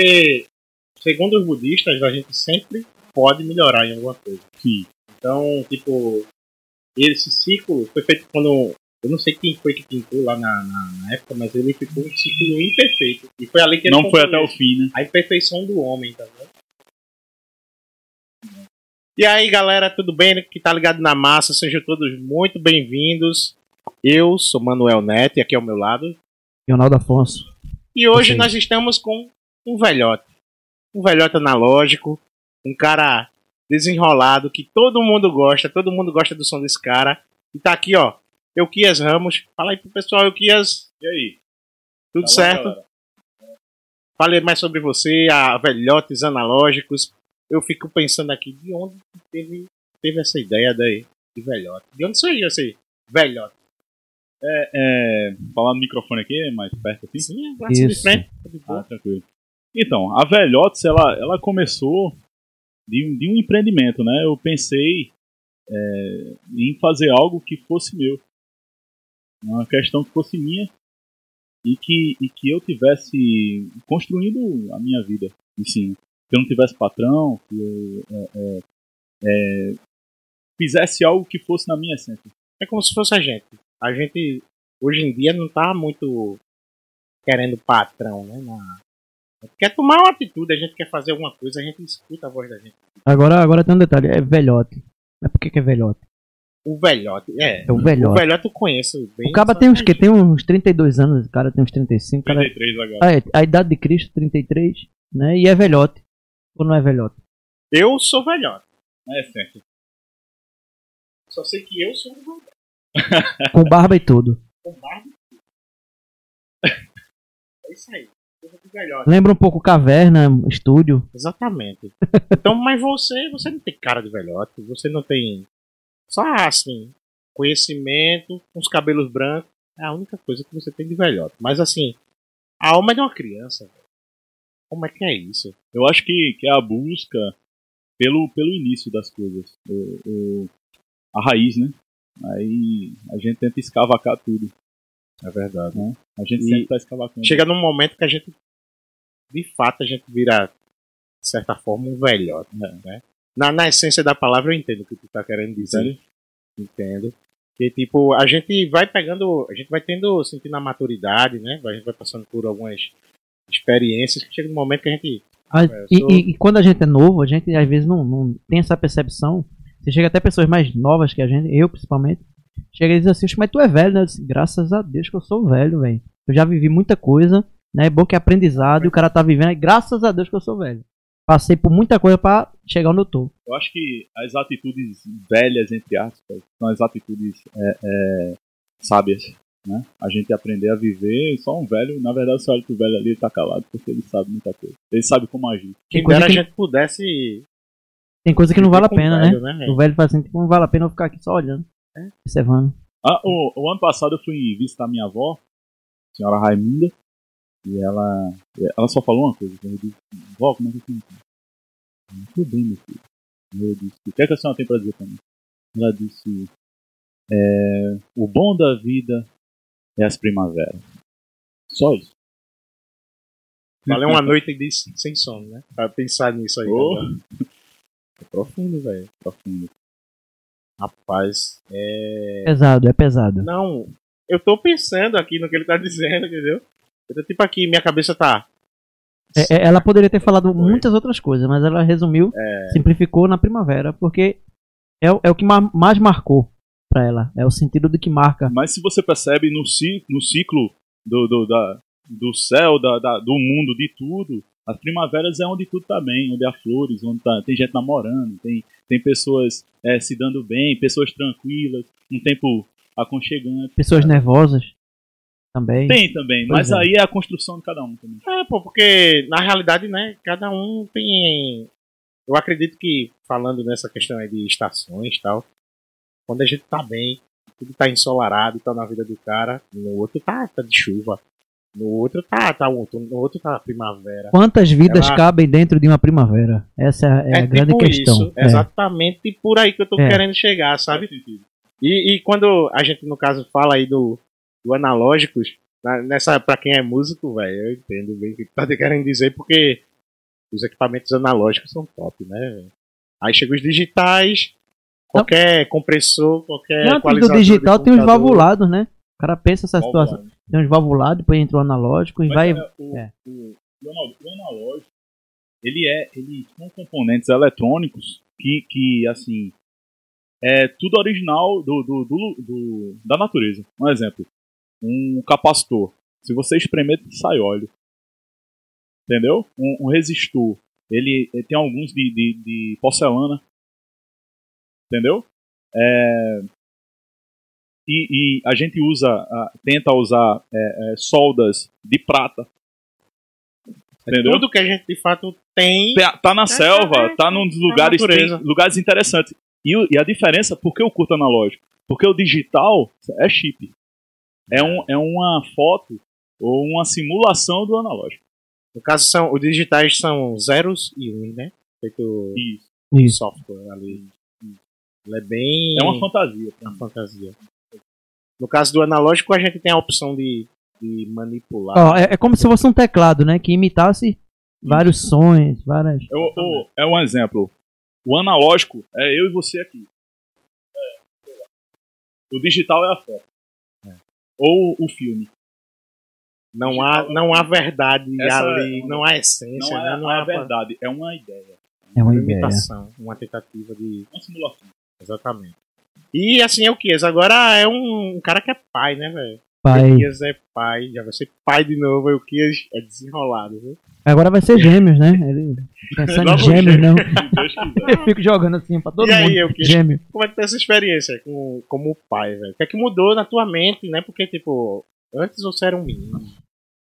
Porque, segundo os budistas, a gente sempre pode melhorar em alguma coisa. Sim. Então, tipo, esse ciclo foi feito quando. Eu não sei quem foi que pintou lá na, na, na época, mas ele ficou um ciclo imperfeito. E foi ali que ele Não foi até o fim, né? a imperfeição do homem, tá vendo? E aí, galera, tudo bem? Que tá ligado na massa, sejam todos muito bem-vindos. Eu sou Manuel Neto e aqui ao meu lado. Leonardo Afonso. E hoje nós estamos com um velhote. Um velhote analógico, um cara desenrolado que todo mundo gosta, todo mundo gosta do som desse cara. E tá aqui, ó, Euquias Ramos. Fala aí pro pessoal, Euquias. E aí? Tudo Tá certo? galera? Fale mais sobre você, a velhotes analógicos. Eu fico pensando aqui, de onde que teve, teve essa ideia daí de velhote? De onde surgiu esse velhote? É, falar no microfone aqui, mais perto assim? Sim, é de frente. tá de Ah, boa. tranquilo. Então, a Velhotes, ela, ela começou de, um- de um empreendimento, né? Eu pensei é, em fazer algo que fosse meu. Uma questão que fosse minha e que, e que eu tivesse construindo a minha vida cima. Que eu não tivesse patrão, que eu é, é, é, fizesse algo que fosse na minha essência. É como se fosse a gente. A gente, hoje em dia, não tá muito querendo patrão, né? Na... Quer tomar uma atitude, a gente quer fazer alguma coisa, a gente escuta a voz da gente. Agora, agora tem um detalhe, é velhote. Mas por que, que é velhote? O velhote, é. É o O velhote. velhote eu conheço bem. O cara tem uns que-? Tem uns 32 anos, o cara tem uns 35. O cara... 33 agora. Ah, é, a idade de Cristo, 33, né? E é velhote. Ou não é velhote? Eu sou velhote. É essência. Só sei que eu sou um velhote. Com barba e tudo. Com barba e tudo. É isso aí. Velhote. Lembra um pouco caverna, estúdio. Exatamente. Então, mas você, você não tem cara de velhote, você não tem só assim, conhecimento, uns cabelos brancos, é a única coisa que você tem de velhote. Mas assim, a alma é de uma criança. Como é que é isso? Eu acho que, que é a busca pelo, pelo início das coisas. O, o- a raiz, né? Aí a gente tenta escavacar tudo. É verdade. Né? A gente E sempre tá escavacando. Chega num momento que a gente, de fato, a gente vira, de certa forma, um velhote. Né? Na, na essência da palavra, eu entendo o que tu tá querendo dizer. Entendo. Que, tipo, a gente vai pegando, a gente vai tendo, sentindo a maturidade, né? A gente vai passando por algumas experiências que chega um momento que a gente. Ah, É, e, sou- e- e quando a gente é novo, a gente às vezes não, não tem essa percepção. Você chega até pessoas mais novas que a gente, eu principalmente, chega e diz assim, "Oxe, mas tu é velho, né? Eu disse, Graças a Deus que eu sou velho, velho. Eu já vivi muita coisa, né? É bom que é aprendizado e o cara tá vivendo, e graças a Deus que eu sou velho. Passei por muita coisa pra chegar onde eu tô. Eu acho que as atitudes velhas, entre aspas, são as atitudes é, é, sábias. Né? A gente aprender a viver só um velho. Na verdade, você olha pro velho ali, ele tá calado porque ele sabe muita coisa. Ele sabe como agir. Quem dera a que- gente pudesse. Tem coisa que não vale a pena, velho, né? né? O velho fala assim, tipo, não vale a pena eu ficar aqui só olhando. É. Observando. Ah, o, o ano passado eu fui visitar minha avó, a senhora Raimunda, e ela, ela só falou uma coisa. Eu disse, vó, como é que eu tenho? Tudo bem, meu filho. Eu disse, o que, é que a senhora tem pra dizer pra mim? Ela disse, é, o bom da vida é as primaveras. Só isso. Valeu uma noite de, sem sono, né? Pra pensar nisso aí. Oh. É profundo, velho. Profundo. Rapaz, é. Pesado, é pesado. Não, eu tô pensando aqui no que ele tá dizendo, entendeu? Eu tô tipo aqui, minha cabeça tá. É- é- ela poderia ter falado muitas outras coisas, mas ela resumiu, simplificou na primavera, porque é, o- é o que ma- mais marcou pra ela. É o sentido do que marca. Mas se você percebe no, ci- no ciclo do, do, da, do céu, da, da- do mundo, de tudo, as primaveras é onde tudo tá bem, onde há flores, onde tá- tem gente namorando, tem, tem pessoas é, se dando bem, pessoas tranquilas, um tempo aconchegante. Pessoas nervosas também. Tem também, Pois mas é. aí é a construção de cada um também. É, pô, porque na realidade, né, cada um tem. Eu acredito que, falando nessa questão aí de estações e tal, quando a gente tá bem, tudo tá ensolarado e tá na vida do cara, no outro tá, tá de chuva. No outro tá, tá outono, no outro tá primavera. Quantas vidas Ela- cabem dentro de uma primavera? Essa é, a grande questão. isso, É. exatamente por aí que eu tô É. querendo chegar, sabe? E, e quando a gente, no caso, fala aí do, do analógicos, na- nessa, pra quem é músico, velho, eu entendo bem o que tá querendo dizer, porque os equipamentos analógicos são top, né? Aí chega os digitais, qualquer compressor, qualquer Não, do equalizador de digital tem os valvulados, né? O cara pensa essa situação. Tem uns valvulados, depois entra o analógico e Mas vai. é, o, é. o- o analógico, ele é, ele são componentes eletrônicos que, que assim, é tudo original do, do, do- do- da natureza. Um exemplo, um capacitor. Se você espremer, sai óleo. Entendeu? Um, um resistor. Ele, ele tem alguns de, de, de porcelana. Entendeu? É, e, e a gente usa, ah, tenta usar é, é, soldas de prata. Entendeu? Tudo que a gente de fato tem. Tá, tá na selva, tá num dos lugares, tem lugares interessantes. E, e a diferença, por que eu curto analógico? Porque o digital é chip. É, um, é uma foto ou uma simulação do analógico. No caso, são, os digitais são zeros e uns, né? Feito Isso. Software ali. Ele é bem. É uma fantasia. uma fantasia. No caso do analógico, a gente tem a opção de, de manipular. Ó, é, é como se fosse um teclado, né? Que imitasse vários sons, várias. É, o- o- é um exemplo. O analógico é eu e você aqui. É, O digital é a foto. Ou o filme. Não há, não há verdade Essa ali, é- não há essência, Não né? é, não a há verdade, é uma ideia. É uma uma ideia. imitação, uma tentativa de. Uma simulação. Exatamente. E assim é o Kias. Agora é um, um cara que é pai, né, velho? Pai. O Kias é pai, já vai ser pai de novo, aí o Kias é desenrolado, viu? Agora vai ser gêmeos, né? Ele pensando em Logo gêmeos, gêmeo. não. Eu fico jogando assim pra todo E aí, mundo. eu que- Gêmeo. Como é que tá essa experiência com, como pai, velho? O que é que mudou na tua mente, né? Porque, tipo, antes você era um menino.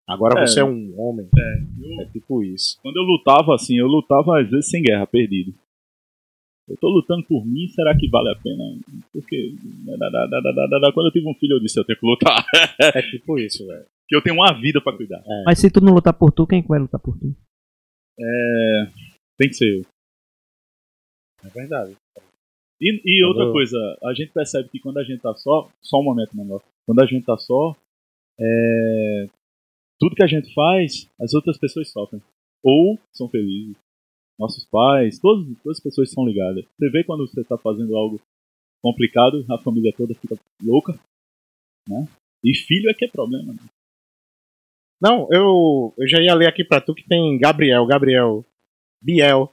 Agora É. você é um homem. Eu- É tipo isso. Quando eu lutava assim, eu lutava às vezes sem guerra, perdido. Eu tô lutando por mim, será que vale a pena? Porque da- da- quando eu tive um filho, eu disse eu tenho que lutar, É tipo isso, velho. que eu tenho uma vida pra cuidar. Mas se tu não lutar por tu, quem que vai lutar por tu? Tem que ser eu. É verdade. E, e outra coisa, a gente percebe que quando a gente tá só, só um momento menor, quando a gente tá só, é, tudo que a gente faz, as outras pessoas sofrem. Ou são felizes. Nossos pais, todas, todas as pessoas são ligadas. Você vê quando você tá fazendo algo complicado, a família toda fica louca, né? E filho é que é problema. Né? Não, eu, eu já ia ler aqui pra tu que tem Gabriel, Gabriel, Biel.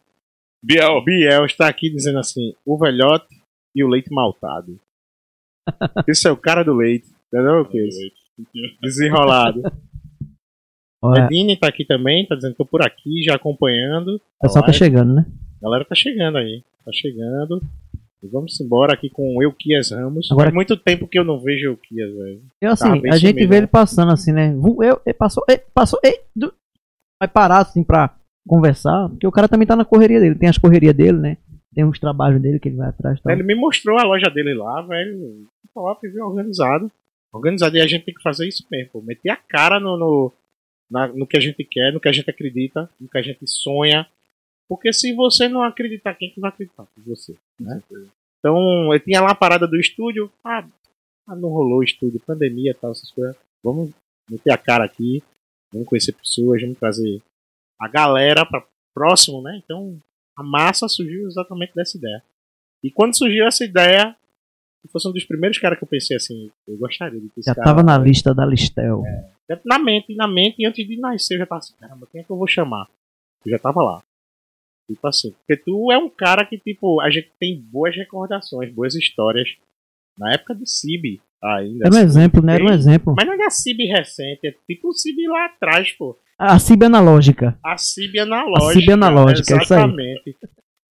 Biel, Biel está aqui dizendo assim: o velhote e o leite maltado. Isso é o cara do leite, entendeu? Que Desenrolado. Olha, Edine tá aqui também, tá dizendo que tô por aqui, já acompanhando. o pessoal tá chegando, né? A galera tá chegando aí. Tá chegando. E vamos embora aqui com o Euquias Ramos. Agora- Faz muito tempo que eu não vejo o Euquias, velho. Eu assim, Tá bem a gente vê ele passando assim, né? Eu, eu passou, ei, passou, ei, du- vai parar assim pra conversar, porque o cara também tá na correria dele, tem as correrias dele, né? Tem uns trabalhos dele que ele vai atrás tal. Ele me mostrou a loja dele lá, velho. Top, viu? Organizado. Organizado. E a gente tem que fazer isso mesmo, pô. Meter a cara no, no, na- no que a gente quer, no que a gente acredita, no que a gente sonha. Porque se você não acreditar, quem que vai acreditar? Você, né? Então, eu tinha lá a parada do estúdio. Ah, ah, não rolou o estúdio, pandemia tal, essas coisas. Vamos meter a cara aqui. Vamos conhecer pessoas, vamos trazer a galera para próximo, né? Então, a massa surgiu exatamente dessa ideia. E quando surgiu essa ideia, fosse um dos primeiros caras que eu pensei assim, eu gostaria de ter esse Já cara tava na lista da Listel. Na mente, na mente, antes de nascer eu já tava assim, caramba, quem é que eu vou chamar? Eu já tava lá. Tipo assim, porque tu é um cara que, tipo, a gente tem boas recordações, boas histórias. Na época do CIB ainda. Era um assim. exemplo, né? Era um exemplo. Mas não é a CIB recente, é tipo o CIB lá atrás, pô. A CIB analógica. A CIB analógica. A CIB analógica, é isso aí. Exatamente.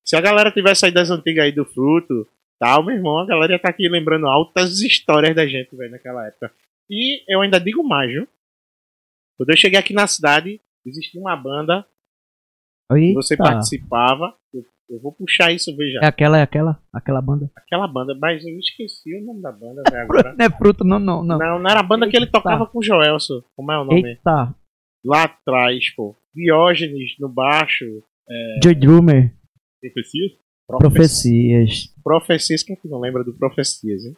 Se a galera tivesse aí das antigas aí do fruto, tal, meu irmão, a galera ia estar aqui lembrando altas histórias da gente, velho, naquela época. E eu ainda digo mais, viu? Quando eu cheguei aqui na cidade, existia uma banda, Aí, você participava. Eu, eu vou puxar isso, veja. É aquela, é aquela, aquela banda. Aquela banda, mas eu esqueci o nome da banda, velho, agora. Não é fruto, não, não, não. Não, não era a banda que ele Eita. tocava com o Joelson. Como é o nome? Eita, Lá atrás, pô. Diógenes no baixo. Joy Drummer, profecia? Profecias. Profecias, quem é que não lembra do Profecias, hein?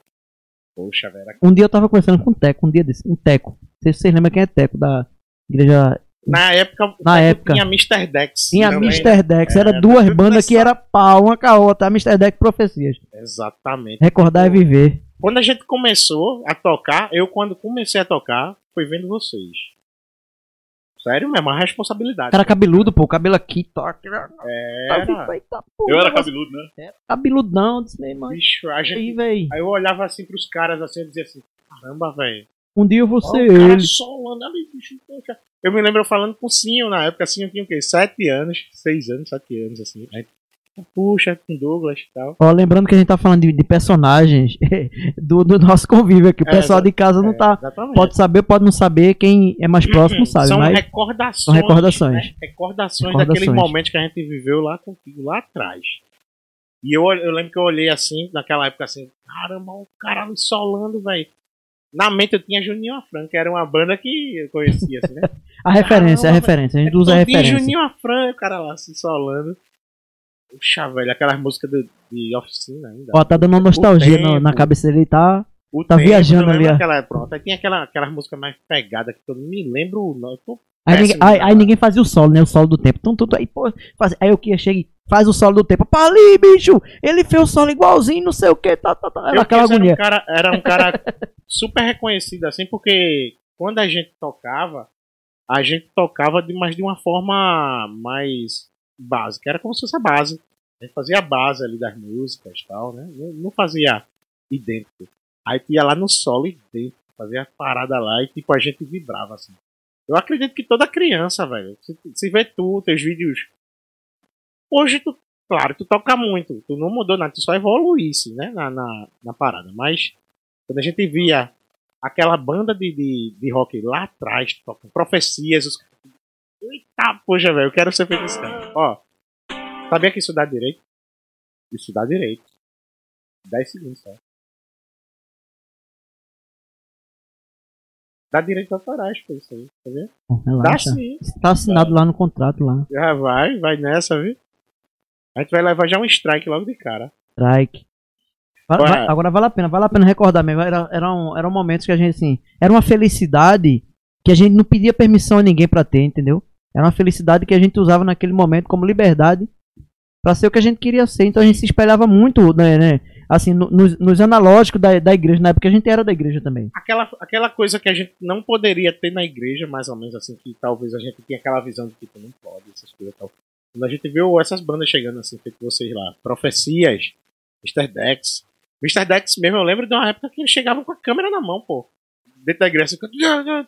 Poxa, velho. era- Um dia eu tava conversando com um Teco, um dia desse, um Teco. Não sei se vocês lembram quem é Teco, da igreja. Na época, Na época. tinha Mr. Dex. Tinha também, né? Mr. Dex, era É, duas bandas que era pau, uma com a outra. Mr. Dex Profecias. Exatamente. Recordar é viver. Quando a gente começou a tocar, eu quando comecei a tocar, foi vendo vocês. Sério mesmo, uma responsabilidade. Cara cabeludo, pô, cabelo aqui, toca. Era, Eita, porra, Eu era cabeludo, né? Cabeludão, disse meu irmão. bicho, a Aí, gente... véi. Aí eu olhava assim pros caras assim e dizia assim, caramba, velho. Um dia eu vou ser Ó, o cara ele. solando ali, bicho. poxa. Eu me lembro eu falando com o Sinho na época, Sinho tinha o quê? Sete anos, seis anos, sete anos, assim. Aí, puxa, com Douglas e tal. Ó, lembrando que a gente tá falando de, de personagens do, do nosso convívio aqui. O É, pessoal de casa não É, tá. Exatamente. Pode saber, pode não saber. Quem é mais próximo sabe, São mas. recordações. são recordações. né? Recordações, Recordações. daqueles momentos que a gente viveu lá contigo, lá atrás. E eu, eu lembro que eu olhei assim, naquela época assim, caramba, o cara ali solando, velho. Na mente eu tinha Juninho Afran, que era uma banda que eu conhecia, assim, né? A referência, a Caramba, referência. A gente usa a referência. Juninho Afran, o cara lá se solando. Puxa, velho, aquelas músicas do- de oficina ainda. Ó, tá dando uma nostalgia na tempo. cabeça dele, tá? O tá tempo, viajando eu ali. Aquela, pronto, aí tinha aquela, aquelas músicas mais pegadas que eu não me lembro o nome. eu Aí, ninguém, aí, aí ninguém fazia o solo, né? O solo do tempo. Tum, tum, aí, pô, faz, aí o que chega e faz o solo do tempo. Pá, ali, bicho! Ele fez o solo igualzinho, não sei o que, tá, tá, tá. Era Eu aquela agonia. Era um cara, era um cara super reconhecido, assim, porque quando a gente tocava, a gente tocava de, mas de uma forma mais básica. Era como se fosse a base. A gente fazia a base ali das músicas e tal, né? Não, fazia idêntico. Aí ia lá no solo idêntico, fazia a parada lá e tipo a gente vibrava assim. Eu acredito que toda criança, velho, se, se vê tu, teus vídeos. Hoje tu, claro, tu toca muito, tu não mudou nada, tu só evoluísse, né, na, na, na parada. Mas quando a gente via aquela banda de, de, de rock lá atrás, tocando profecias, os. Eita, poxa, velho, eu quero ser feito esse cara. Ó, sabia que isso dá direito? Isso dá direito. 10 segundos só. Dá direito autorais, pô, isso aí, tá vendo? Pô, Dá Relaxa. sim. Tá assinado lá no contrato lá. Já vai, vai nessa, viu? A gente vai levar já um strike logo de cara. Strike. Va- Ué. va- agora vale a pena, vale a pena recordar mesmo. Era, era um, eram momentos que a gente, assim. Era uma felicidade que a gente não pedia permissão a ninguém pra ter, entendeu? Era uma felicidade que a gente usava naquele momento como liberdade pra ser o que a gente queria ser. Então a gente se espelhava muito, né, né, assim, no- nos, nos analógicos da, da igreja, na época a gente era da igreja também. Aquela, aquela coisa que a gente não poderia ter na igreja, mais ou menos assim, que talvez a gente tenha aquela visão de que tu não pode, essas coisas tal. Quando a gente viu essas bandas chegando assim, feito vocês lá, Profecias, Mr. Dex. Mr. Dex mesmo, eu lembro de uma época que eles chegavam com a câmera na mão, pô. Dentro da igreja, assim,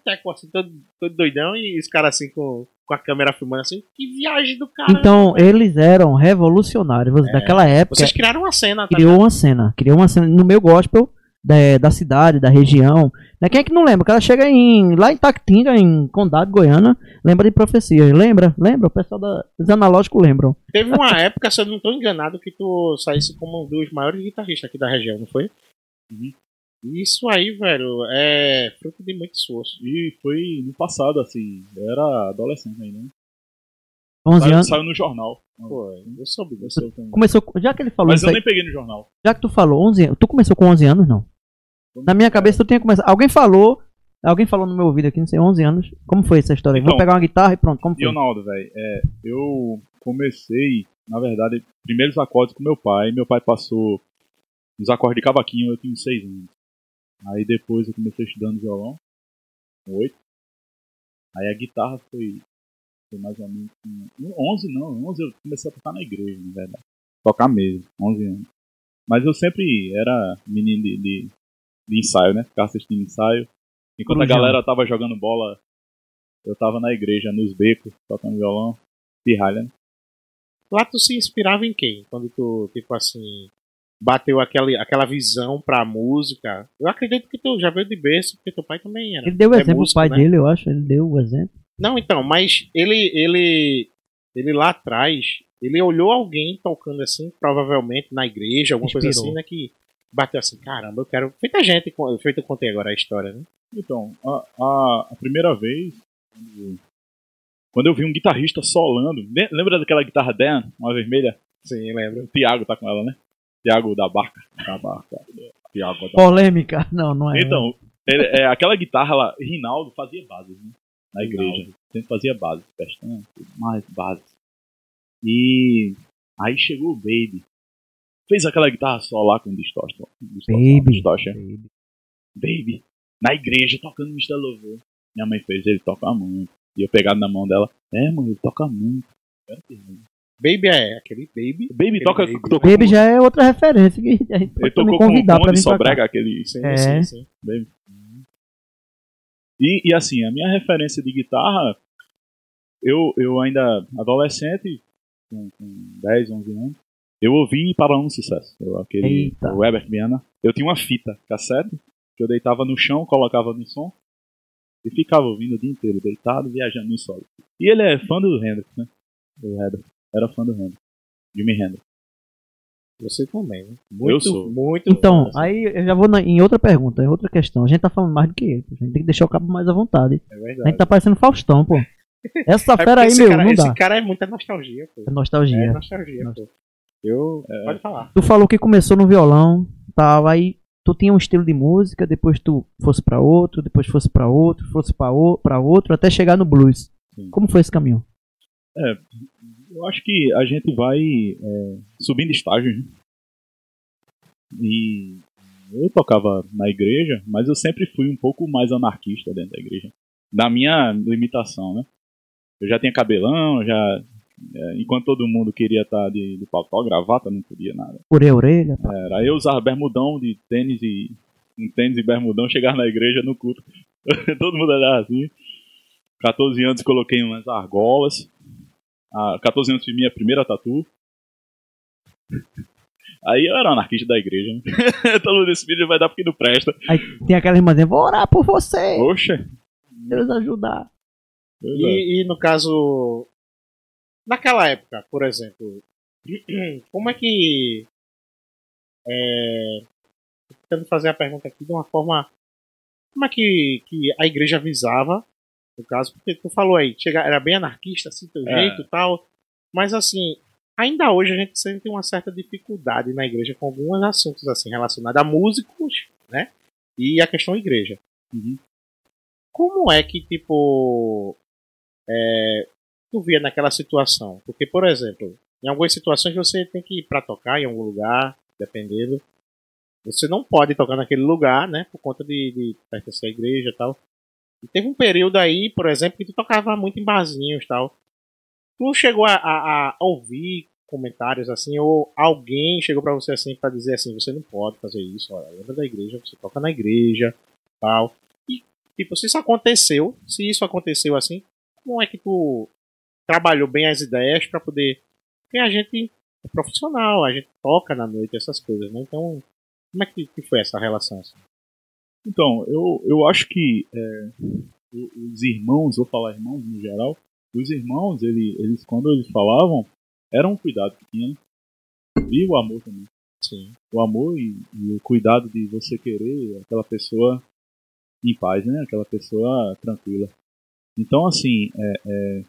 teco, assim todo, todo doidão, e os caras assim com, com a câmera filmando assim. Que viagem do cara. Então eles eram revolucionários. Você- Daquela época. Vocês criaram uma cena, tá criou uma cena, criou uma cena no meu gospel da, da cidade, da região. Né? Quem é que não lembra? O cara chega em, lá em Tactinga, em Condado, Goiânia, lembra de profecias. Lembra? Lembra? O pessoal da, dos analógicos lembram. Teve uma época, se eu não tô enganado, que tu saísse como um dos maiores guitarristas aqui da região, não foi? Isso aí, velho, é fruto de muito esforço. E foi no passado, assim. Eu era adolescente ainda, né? 11 Saiu, anos. saiu no jornal. Pô, eu soube Eu disso. sou também. Começou, já que ele falou Mas isso eu aí, nem peguei no jornal. já que tu falou 11 anos, tu começou com 11 anos, não? Na minha cabeça tu tinha começado. Alguém falou, alguém falou no meu ouvido aqui, não sei, 11 anos. Como foi essa história? aí? Vou Então, pegar uma guitarra e pronto, como E foi? Ronaldo, velho, é, eu comecei, na verdade, primeiros acordes com meu pai. Meu pai passou os acordes de cavaquinho, eu tinha 6 anos. Aí depois eu comecei estudando violão, com 8. Aí a guitarra foi, foi mais ou menos com 11 não, 11 eu comecei a tocar na igreja, na verdade. Tocar mesmo, 11 anos. Mas eu sempre era menino de, de, de ensaio, né? Ficava assistindo ensaio. Enquanto a galera tava jogando bola, eu tava na igreja, nos becos, tocando violão, pirralha. né? Lá tu se inspirava em quem? Quando tu, tipo assim, bateu aquela, aquela visão pra música. Eu acredito que tu já veio de berço, porque teu pai também era. Ele deu o é exemplo, músico, o pai né? dele, eu acho, ele deu o exemplo. Não, então, mas ele, ele, ele lá atrás, ele olhou alguém tocando assim, provavelmente na igreja, alguma coisa Inspirou. assim, né? Que bateu assim, caramba, eu quero. Feita gente, feito eu contei agora a história, né? Então, a, a, a primeira vez, quando- eu vi um guitarrista solando, le- lembra daquela guitarra Dan, uma vermelha? Sim, lembro. O Thiago tá com ela, né? Thiago da Barca. Da Barca. Tiago, tá? Polêmica. Não, não é. Então, ele- é, aquela guitarra lá, Rinaldo fazia bases, né? Na igreja. Sempre fazia bases, pestana, tudo mais bases. E aí chegou o Baby. Fez aquela guitarra só lá com distortion, Baby. distortion. Baby. Baby. Na igreja, tocando Mr. Louvor. Minha mãe fez, ele toca muito. E eu pegado na mão dela. É, mano, ele toca muito. Baby é aquele baby. Baby Aquele toca. Baby. Tocou Baby com- já é outra referência que a gente Ele pode tocou com o convidar pra cá. Sobrega, aquele. Sim, É. sim, sim. Baby. E, e assim, a minha referência de guitarra, eu, eu ainda adolescente, com, com 10, 11 anos, eu ouvi para um sucesso. Eu, aquele, Eita. o Herbert Viana. Eu tinha uma fita cassete, que eu deitava no chão, colocava no som, e ficava ouvindo o dia inteiro, deitado, viajando em solo. E ele é fã do Hendrix, né? O Herbert. Era fã do Hendrix. Jimi Hendrix. Você também, né? Muito, sou. muito. Então, assim. aí eu já vou na- em outra pergunta, em outra questão. A gente tá falando mais do que ele. A gente tem que deixar o cabo mais à vontade. É A verdade. gente tá parecendo Faustão, pô. Essa É fera aí, esse meu, cara, não esse dá. cara é muita nostalgia, pô. É nostalgia. É nostalgia, pô. Eu. É. Pode falar. Tu falou que começou no violão, tal, aí tu tinha um estilo de música, depois tu fosse pra outro, depois fosse pra outro, fosse pra outro, até chegar no blues. Sim. Como foi esse caminho? Eu acho que a gente vai é, subindo estágios. Né? E eu tocava na igreja, mas eu sempre fui um pouco mais anarquista dentro da igreja. Da minha limitação, né? Eu já tinha cabelão, já. é, enquanto todo mundo queria estar de, de pautó, gravata, não podia nada. Orei a orelha? Era, aí eu usava bermudão de tênis e. Um tênis e bermudão, chegar na igreja no culto. todo mundo olhava assim. 14 anos coloquei umas argolas. Ah, 14 anos fiz minha primeira tatu. Aí eu era um anarquista da igreja. Né? Todo mundo esse vídeo vai dar porque não presta. Aí tem aquela irmã dizendo, vou orar por você, Poxa. Deus ajudar. Pois é. E, e no caso. Naquela época, por exemplo. Como é que. É, tentando fazer a pergunta aqui de uma forma. Como é que, que a igreja visava, no caso, porque tu falou aí, chega, era bem anarquista, assim, teu É. jeito e tal. Mas assim, ainda hoje a gente sente uma certa dificuldade na igreja com alguns assuntos assim relacionados a músicos, né? E a questão igreja. Uhum. Como é que, tipo, é, tu via naquela situação? Porque, por exemplo, em algumas situações você tem que ir pra tocar em algum lugar, dependendo. Você não pode tocar naquele lugar, né? Por conta de, de pertencer à igreja e tal. E teve um período aí, por exemplo, que tu tocava muito em barzinhos e tal. Tu chegou a, a- a ouvir comentários assim, ou alguém chegou pra você assim pra dizer assim, você não pode fazer isso, olha, lembra da igreja, você toca na igreja, tal. E, tipo, se isso aconteceu, se isso aconteceu assim, como é que tu trabalhou bem as ideias pra poder. Porque a gente é profissional, a gente toca na noite, essas coisas, né? Então, como é que, que foi essa relação? Assim? Então, eu, eu acho que é, os irmãos, vou falar irmãos no geral, os irmãos, ele, eles quando eles falavam, era um cuidado que tinha, né? E o amor também. Sim. O amor e, e o cuidado de você querer aquela pessoa em paz, né? Aquela pessoa tranquila. Então, assim, é, é,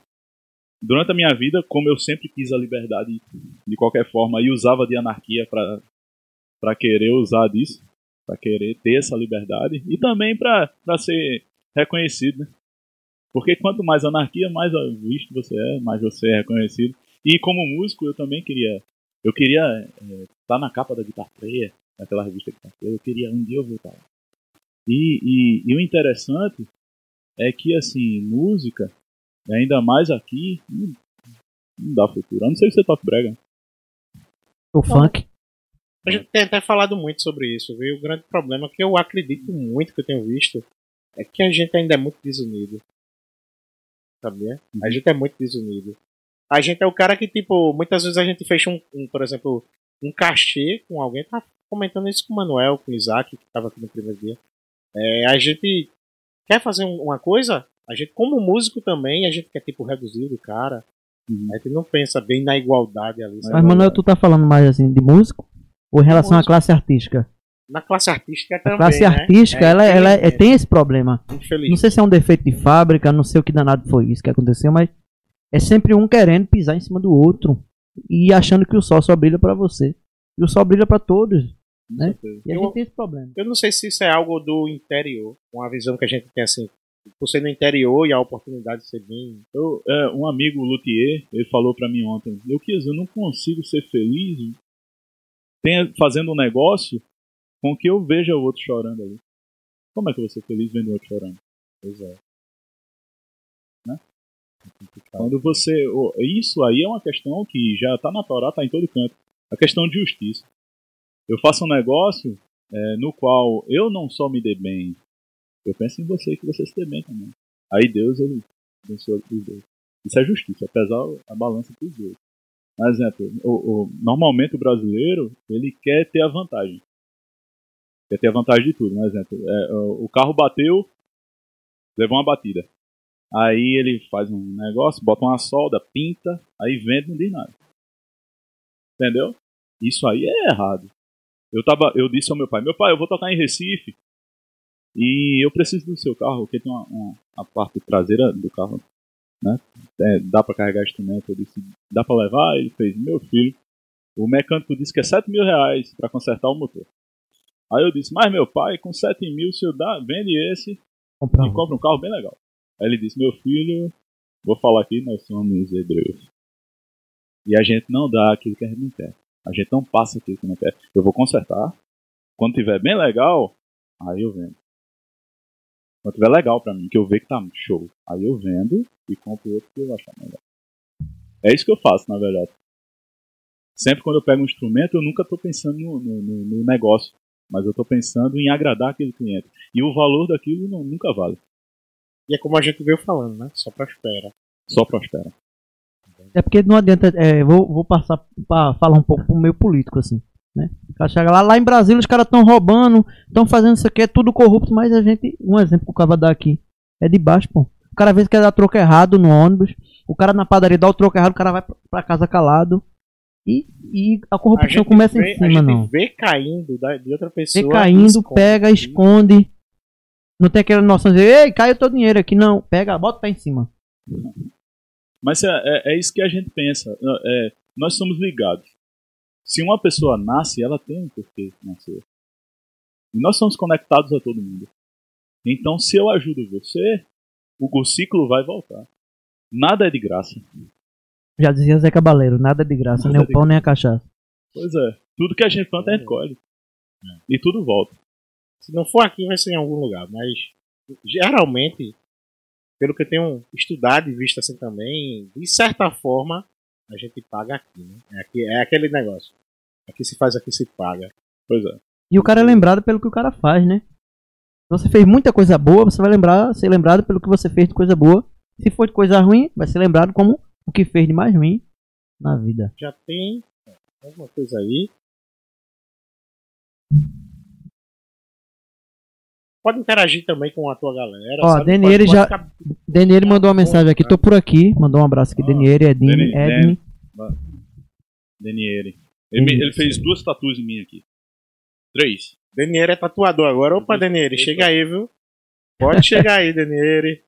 durante a minha vida, como eu sempre quis a liberdade de qualquer forma e usava de anarquia para querer usar disso, para querer ter essa liberdade e também para ser reconhecido, né? Porque quanto mais anarquia, mais visto você é, mais você é reconhecido. E como músico, eu também queria, eu queria estar na capa da Guitar Player, naquela revista Guitar Player, eu queria um dia eu voltar lá. E, e, e o interessante é que, assim, música, ainda mais aqui, não, não dá futuro. A não sei se você toca brega. O funk. A gente tem até falado muito sobre isso, viu? O grande problema que eu acredito muito que eu tenho visto é que a gente ainda é muito desunido. Sabia? A gente é muito desunido. A gente é o cara que, tipo, muitas vezes a gente fecha um, um, por exemplo, um cachê com alguém. Tá comentando isso com o Manuel, com o Isaac, que tava aqui no primeiro dia. É, a gente quer fazer um- uma coisa, a gente, como músico também, a gente quer, tipo, reduzir o cara. Uhum. A gente não pensa bem na igualdade ali. Mas, Manuel, tu tá falando mais assim de músico? Ou em relação à classe artística? Na classe artística A também. classe né? artística, É, ela, ela é- tem esse problema. Não Infelizmente. sei se é um defeito de fábrica, não sei o que danado foi isso que aconteceu, mas é sempre um querendo pisar em cima do outro e achando que o sol só brilha pra você. E o sol brilha pra todos. Né? E a Eu- gente tem esse problema. Eu não sei se isso é algo do interior, uma visão que a gente tem assim, por ser no interior e a oportunidade de ser bem. Eu, é, um amigo luthier, ele falou pra mim ontem, eu quis, eu não consigo ser feliz tenha- fazendo um negócio com que eu veja o outro chorando ali. Como é que eu vou ser feliz vendo o outro chorando? Pois é. Né? Quando você. o- Isso aí é uma questão que já tá na Torá, tá em todo canto. A questão de justiça. Eu faço um negócio é, no qual eu não só me dê bem, eu penso em você que você se dê bem também. Aí Deus, ele abençoa os dois. Isso é justiça, apesar a balança dos dois. Por exemplo, o, o- normalmente o brasileiro, ele quer ter a vantagem. Quer ter a vantagem de tudo. Um exemplo, é, o o carro bateu, levou uma batida. Aí ele faz um negócio, bota uma solda, pinta, aí vende, não diz nada. Entendeu? Isso aí é errado. Eu, tava, eu disse ao meu pai, meu pai, eu vou tocar em Recife e eu preciso do seu carro, porque tem uma, uma- a parte traseira do carro, né? É, dá pra carregar instrumento. Eu disse, dá pra levar? Ele fez, meu filho, o mecânico disse que é 7 mil reais pra consertar o motor. Aí eu disse, mas meu pai, com 7 mil, se eu dá, vende esse Comprar e compra um carro bem legal. Aí ele disse, meu filho, vou falar aqui, nós somos hebreus. E a gente não dá aquilo que a gente não quer. A gente não passa aquilo que não quer. Eu vou consertar. Quando tiver bem legal, aí eu vendo. Quando tiver legal pra mim, que eu ver que tá show, aí eu vendo e compro outro que eu achar melhor. É isso que eu faço, na verdade. Sempre quando eu pego um instrumento, eu nunca tô pensando no, no- no- no negócio. Mas eu tô pensando em agradar aquele cliente. E o valor daquilo não- nunca vale. E é como a gente veio falando, né? Só prospera. Só prospera. É porque não adianta. é, vou, vou passar pra falar um pouco pro meio político, assim. Né? O chega lá, lá em Brasília os caras estão roubando, estão fazendo isso aqui, é tudo corrupto, mas a gente. Um exemplo que o cara dar aqui. É de baixo, pô. O cara às vezes quer dar troco errado no ônibus. O cara na padaria dá o troco errado, o cara vai pra- casa calado. E, e a A corrupção gente começa vê, em a cima, gente não. vê caindo de outra pessoa. Vê caindo, esconde. pega, esconde. Não tem aquela noção de dizer, ei, caiu teu dinheiro aqui, não. Pega, bota pra em cima. Mas é, é- é isso que a gente pensa. É, nós somos ligados. Se uma pessoa nasce, ela tem um porquê nascer. E nós somos conectados a todo mundo. Então, se eu ajudo você, o, o ciclo vai voltar. Nada é de graça. Já dizia Zé Cabaleiro, nada de graça, Nada nem o de pão nem a cachaça. Pois é. Tudo que a gente planta, a gente colhe. E tudo volta. Se não for aqui, vai ser em algum lugar. Mas, geralmente, pelo que eu tenho estudado e visto assim também, de certa forma, a gente paga aqui, né? É, aqui, é aquele negócio. Aqui se faz, aqui se paga. Pois é. E o cara é lembrado pelo que o cara faz, né? Se você fez muita coisa boa, você vai lembrar, ser lembrado pelo que você fez de coisa boa. Se for de coisa ruim, vai ser lembrado como o que fez de mais ruim na vida. Já tem alguma coisa aí. Pode interagir também com a tua galera. Ó, sabe? Deniere já- ficar- Deniere mandou uma mensagem aqui, tô por aqui, mandou um abraço aqui, Ah, Deniere, Edine, Edne. Deniere. Ele, ele fez duas tatuas em mim aqui. Três. Deniere é tatuador agora. Opa, Deniere, chega aí, viu? Pode chegar aí, Deniere.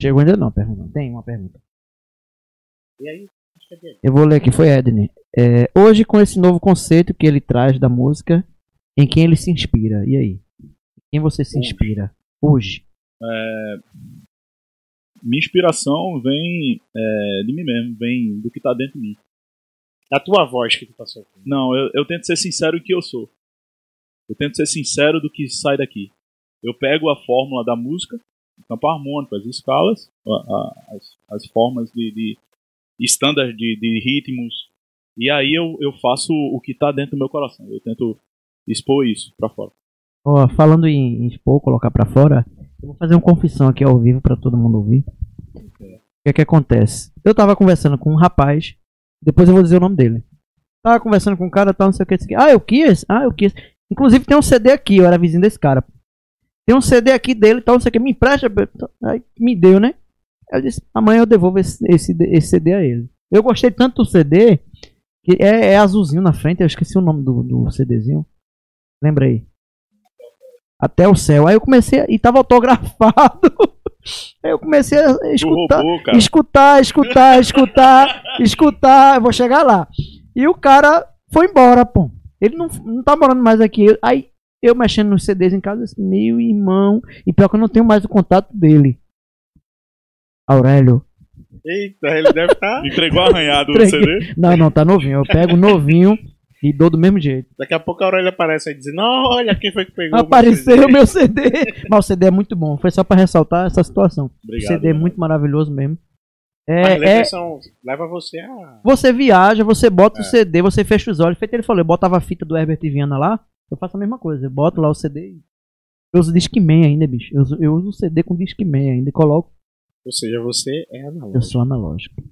Chegou ainda não, pergunta. Tem uma pergunta. E aí? Eu vou ler aqui, foi Edne. É, hoje, com esse novo conceito que ele traz da música, em quem ele se inspira? E aí? Quem você se inspira? Hoje. Minha inspiração vem é, de mim mesmo, vem do que tá dentro de mim. A tua voz que tu passou. aqui. Não, eu, eu tento ser sincero em que eu sou. Eu tento ser sincero do que sai daqui. Eu pego a fórmula da música, o campo harmônico, as escalas, a- a- as, as formas de, de de, de ritmos, e aí eu, eu faço o que tá dentro do meu coração. Eu tento expor isso pra fora. Ó, falando em, em expor, colocar pra fora, eu vou fazer uma confissão aqui ao vivo pra todo mundo ouvir. O que é que acontece? Eu tava conversando com um rapaz, depois eu vou dizer o nome dele. Tava conversando com um cara, tal, não sei o que, que, ah, eu quis, ah, eu quis. Inclusive tem um CD aqui, eu era vizinho desse cara. Tem um CD aqui dele, tal, não sei o que, me empresta. Aí me deu, né? Eu disse, amanhã eu devolvo esse, esse, esse CD a ele. Eu gostei tanto do CD, que é, é azulzinho na frente, eu esqueci o nome do, do CDzinho. Lembra aí? até o céu. Aí eu comecei, a- e tava autografado. Aí eu comecei a escutar, cara. escutar, escutar, escutar, escutar, eu vou chegar lá. E o cara foi embora, pô. Ele não, não tá morando mais aqui. Aí eu mexendo nos CDs em casa, assim, meu irmão. E pior que eu não tenho mais o contato dele. Aurélio. Eita, ele deve estar. Entregou arranhado o. CD. Não, não, tá novinho. Eu pego novinho e dou do mesmo jeito. Daqui a pouco a Aurélia aparece aí dizendo: Olha quem foi que pegou. o meu Apareceu CD." o meu CD. Mas o CD é muito bom. Foi só pra ressaltar essa situação. Obrigado. o CD é muito maravilhoso mesmo. Mas É, é, letras são- leva você a. você viaja, você bota o É. CD, você fecha os olhos. Feito ele falou, eu botava a fita do Herbert Viana lá. Eu faço a mesma coisa. Eu boto lá o CD e. Eu uso Discman ainda, bicho. Eu uso, eu uso o CD com Discman ainda e coloco. Ou seja, você é Eu analógico. sou analógico.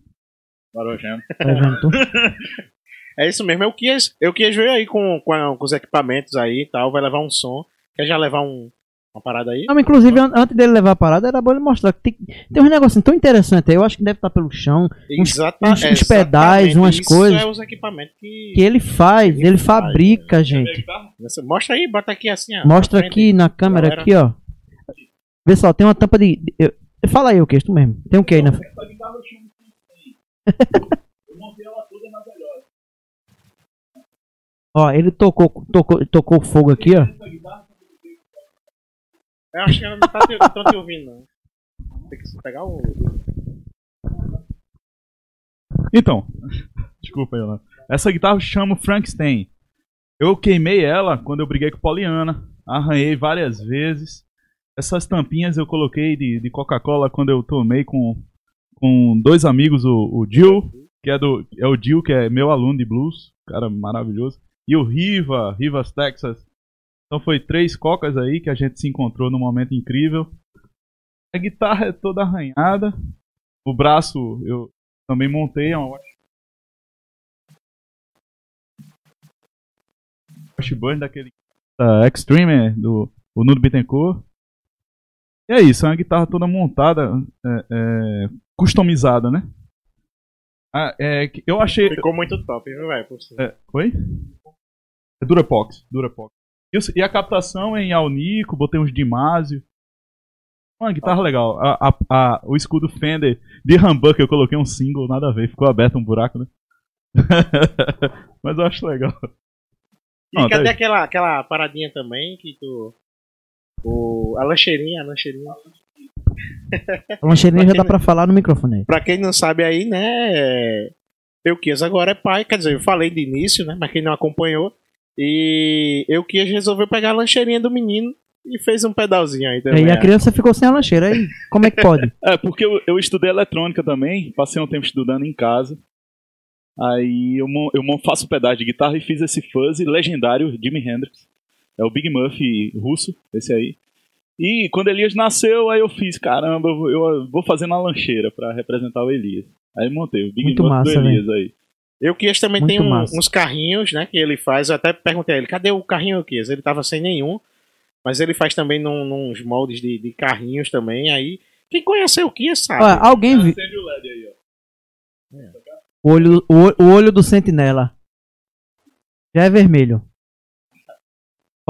Barojando. Tá tu? É isso mesmo. Eu quis, eu quis ver aí com, com, com os equipamentos aí e tal. Vai levar um som. Quer já levar um, uma parada aí? Não, inclusive, an- antes dele levar a parada, era bom ele mostrar que tem, tem uns negocinhos tão interessantes aí. Eu acho que deve estar pelo chão. Exata- uns- uns pedais, umas Isso coisas é os equipamentos que. Que ele faz, ele faz, fabrica, gente. Mostra aí, bota aqui assim, ó. Mostra aqui na câmera, Galera. aqui, ó. Vê só, tem uma tampa de. de- eu- fala aí o que, tu mesmo. Tem o que aí na frente? Essa guitarra eu chamo de Eu montei ela toda na velhota. Ó, ele tocou, tocou, tocou fogo aqui, ó. Essa guitarra Eu acho que ela não tá te, tão te ouvindo, não. Tem que pegar o. Então, desculpa aí. Essa guitarra eu chamo Frankenstein. Eu queimei ela quando eu briguei com Poliana. Arranhei várias vezes. Essas tampinhas eu coloquei de, de Coca-Cola quando eu tomei com, com dois amigos, o, o Jill, que é do. É o Jill, que é meu aluno de blues, cara maravilhoso. E o Riva, Rivas, Texas. Então foi três cocas aí que a gente se encontrou num momento incrível. A guitarra é toda arranhada. O braço eu também montei, é uma Washburn daquele da Extreme, do o Nuno Bittencourt. E é isso, é uma guitarra toda montada, é, é, customizada, né? Ah, é, eu achei. Ficou muito top, viu, velho? É, oi? É Durapox, Durapox. E, e a captação é em Alnico, botei uns Dimásio. Uma guitarra legal. A, a- a- o escudo Fender de Humbucker eu coloquei um single, nada a ver, ficou aberto um buraco, né? Mas eu acho legal. E Não, cadê tá aquela, aquela paradinha também que tu. O, a lancheirinha, a lancheirinha. A lancheirinha já dá pra falar no microfone aí. Pra quem não sabe aí, né? Euquias agora é pai, quer dizer, eu falei de início, né? Mas quem não acompanhou. E Euquias resolveu pegar a lancheirinha do menino e fez um pedalzinho aí também. E a criança ficou sem a lancheira aí. Como é que pode? É, porque eu, eu estudei eletrônica também, passei um tempo estudando em casa. Aí eu, eu faço pedaço de guitarra e fiz esse fuzzy legendário, Jimi Hendrix. É o Big Muff russo, esse aí. E quando Elias nasceu, aí eu fiz, caramba, eu vou- eu fazer na lancheira pra representar o Elias. Aí montei o Big Muito Muff massa, do Elias aí. Euquias também Muito tem um- uns carrinhos, né? Que ele faz. Eu até perguntei a ele, cadê o carrinho Euquias? Ele tava sem nenhum. Mas ele faz também num, nos moldes de, de carrinhos também. Aí, quem conhece Euquias sabe. Ó, alguém viu o ó. o olho, o, o olho do sentinela. Já é vermelho.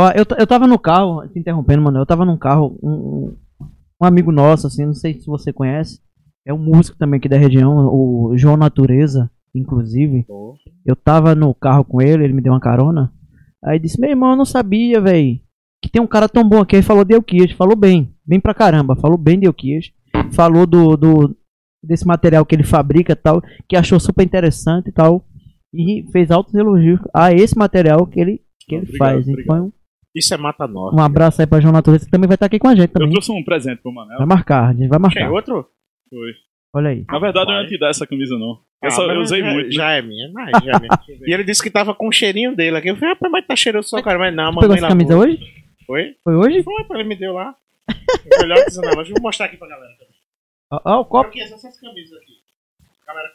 Ó, eu, eu tava no carro, te interrompendo, mano. Eu tava num carro, um, um- amigo nosso, assim, não sei se você conhece. É um músico também aqui da região, o João Natureza, inclusive. Eu tava no carro com ele, ele me deu uma carona. Aí disse, meu irmão, eu não sabia, velho. Que tem um cara tão bom aqui. Aí falou de Euquias, falou bem, bem pra caramba. Falou bem de Euquias. Falou do, do desse material que ele fabrica e tal, que achou super interessante e tal. E fez altos elogios a esse material que ele, que ele Obrigado, faz. obrigado. Então, Isso é Mata Norte. um abraço aí pra João Natureza, que também vai estar aqui com a gente Eu também. trouxe um presente pro Manel. Vai marcar, a gente vai marcar. outro? Foi. Olha aí. Na verdade, eu não ia te dar essa camisa, não. Ah, Essa eu mas usei já, muito. né? Já é minha, não, já é minha. e ele disse que tava com o cheirinho dele aqui. Eu falei, rapaz, mas tá cheiroso só, cara. Mas não, Tu pegou essa camisa hoje? Foi? Foi hoje? Foi, ele me deu lá. Eu Melhor que na loja. Vou mostrar aqui pra galera. Ó, ó, o copo. Aqui, essas camisas aqui. A galera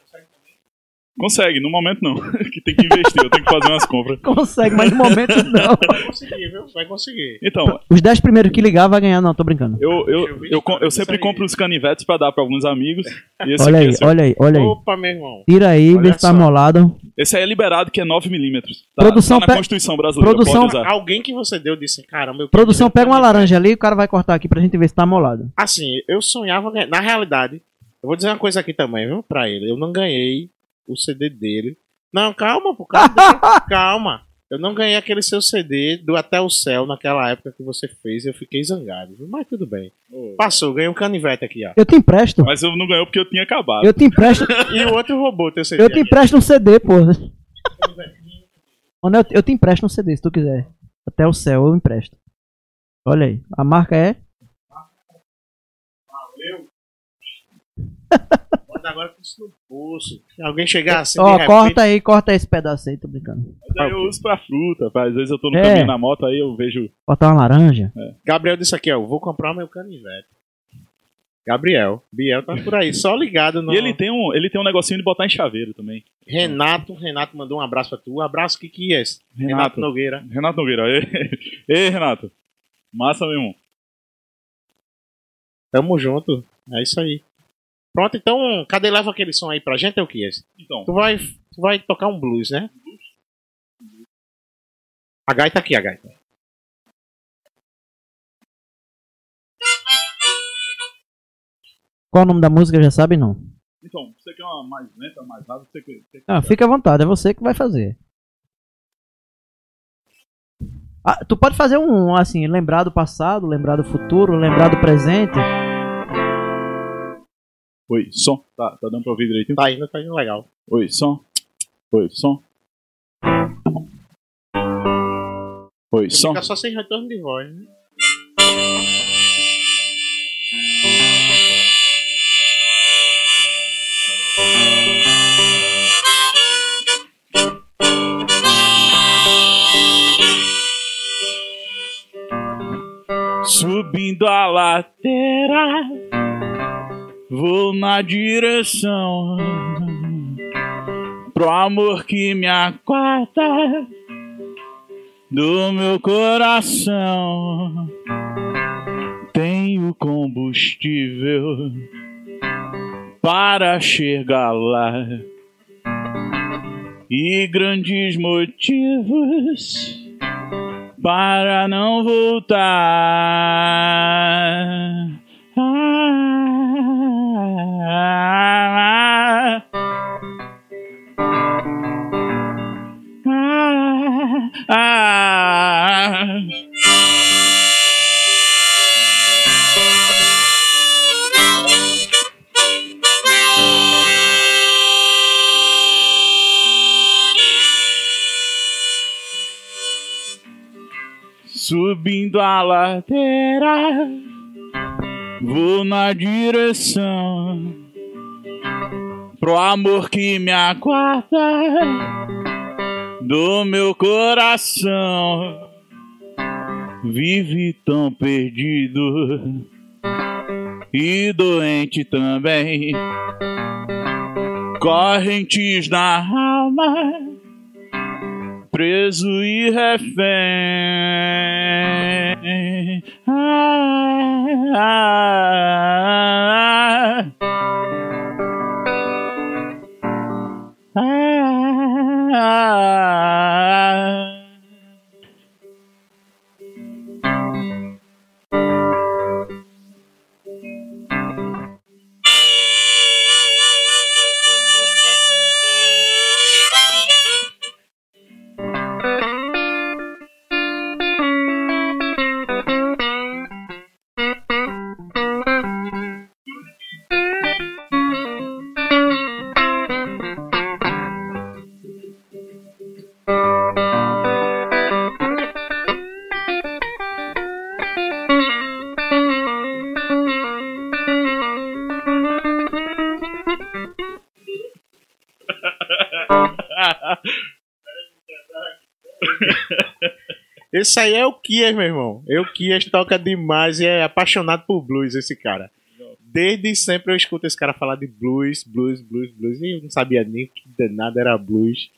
consegue no momento não. que tem que investir, eu tenho que fazer umas compras. Consegue, mas no momento não. Vai conseguir, viu? Vai conseguir. Então, Os 10 primeiros que ligar vai ganhar, não, tô brincando. eu, eu, Eu eu, sempre compro os canivetes pra dar pra alguns amigos. E esse Olha aqui, aí, esse, olha aí, olha aí. Opa, meu irmão. Tira aí, Olha vê se tá molado. esse aí é liberado, que é 9mm. Tá, Produção tá na Constituição brasileira. Produção- pode usar. Alguém que você deu disse, caramba, eu Produção, pega uma laranja ali e o cara vai cortar aqui pra gente ver se tá molado. Assim, eu sonhava ganhar. Na realidade, eu vou dizer uma coisa aqui também, viu, pra ele. Eu não ganhei o CD dele. Não, calma, pô, calma, calma. Eu não ganhei aquele seu CD do Até o Céu naquela época que você fez e eu fiquei zangado. Mas tudo bem. Passou, ganhei um canivete aqui, ó. Eu te empresto. Mas eu não ganhou porque eu tinha acabado. Eu te empresto. E o outro roubou teu CD. Eu te aqui. empresto um CD, pô. Ô, Nel, Eu te empresto um CD se tu quiser. Até o céu eu empresto. Olha aí. A marca é. Agora com isso no bolso. Se alguém chegar assim, Ó, repente, corta aí, corta esse pedaço aí, tô brincando. Mas aí eu uso pra fruta. pra- às vezes eu tô no É. caminho na moto, aí eu vejo. Corta uma laranja. Gabriel disse aqui, ó, vou comprar meu canivete. Gabriel, Biel tá por aí, só ligado no E ele tem, um, ele tem um negocinho de botar em chaveiro também. Renato, Renato mandou um abraço pra tu. Abraço, que que é esse? Renato, Renato. Nogueira. Renato Nogueira. Ei, Ei, Renato. Massa, meu irmão. Tamo junto. É isso aí. Pronto, então, cadê leva aquele som aí pra gente? É o que é esse? Então, Tu vai, tu vai tocar um blues, né? A gaita aqui, a gaita. Qual o nome da música, já sabe não. então, você quer uma mais lenta, mais rápida? Você quer, você quer- Ah, fica à vontade, é você que vai fazer. Ah, tu pode fazer um, assim, lembrar do passado, lembrar do futuro, lembrar do presente. Oi, som. Tá, tá dando pra ouvir direitinho? Tá indo, tá indo legal. Oi, som. Oi, som. Oi, som. Fica só sem retorno de voz, né? Subindo a ladeira, vou na direção pro amor que me aguarda do meu coração. Tenho combustível para chegar lá e grandes motivos para não voltar. Ah, ah, ah, ah. Subindo a ladeira, vou na direção pro amor que me aguarda do meu coração. Vive tão perdido e doente também, correntes na alma preso e refém. Ah, ah, Esse aí é o Kias, meu irmão. O Kias toca demais e é apaixonado por blues, esse cara. Desde sempre eu escuto esse cara falar de blues, blues, blues, blues. E eu não sabia nem que danado era blues.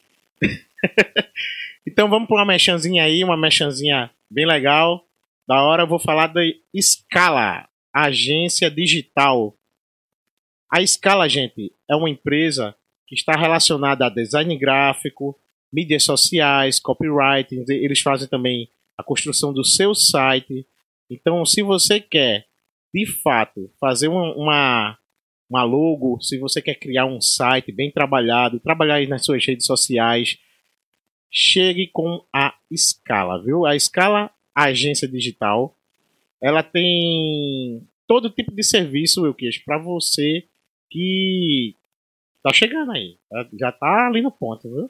então vamos para uma mechanzinha aí, uma mechanzinha bem legal. Da hora eu vou falar da Scala, agência digital. A Scala, gente, é uma empresa que está relacionada a design gráfico, mídias sociais, copywriting. Eles fazem também a construção do seu site. Então, se você quer, de fato, fazer uma, uma, uma logo, se você quer criar um site bem trabalhado, trabalhar nas suas redes sociais, chegue com a Scala, viu? A Scala Agência Digital, ela tem todo tipo de serviço, Wilkes, para você que tá chegando aí. Já tá ali no ponto, viu?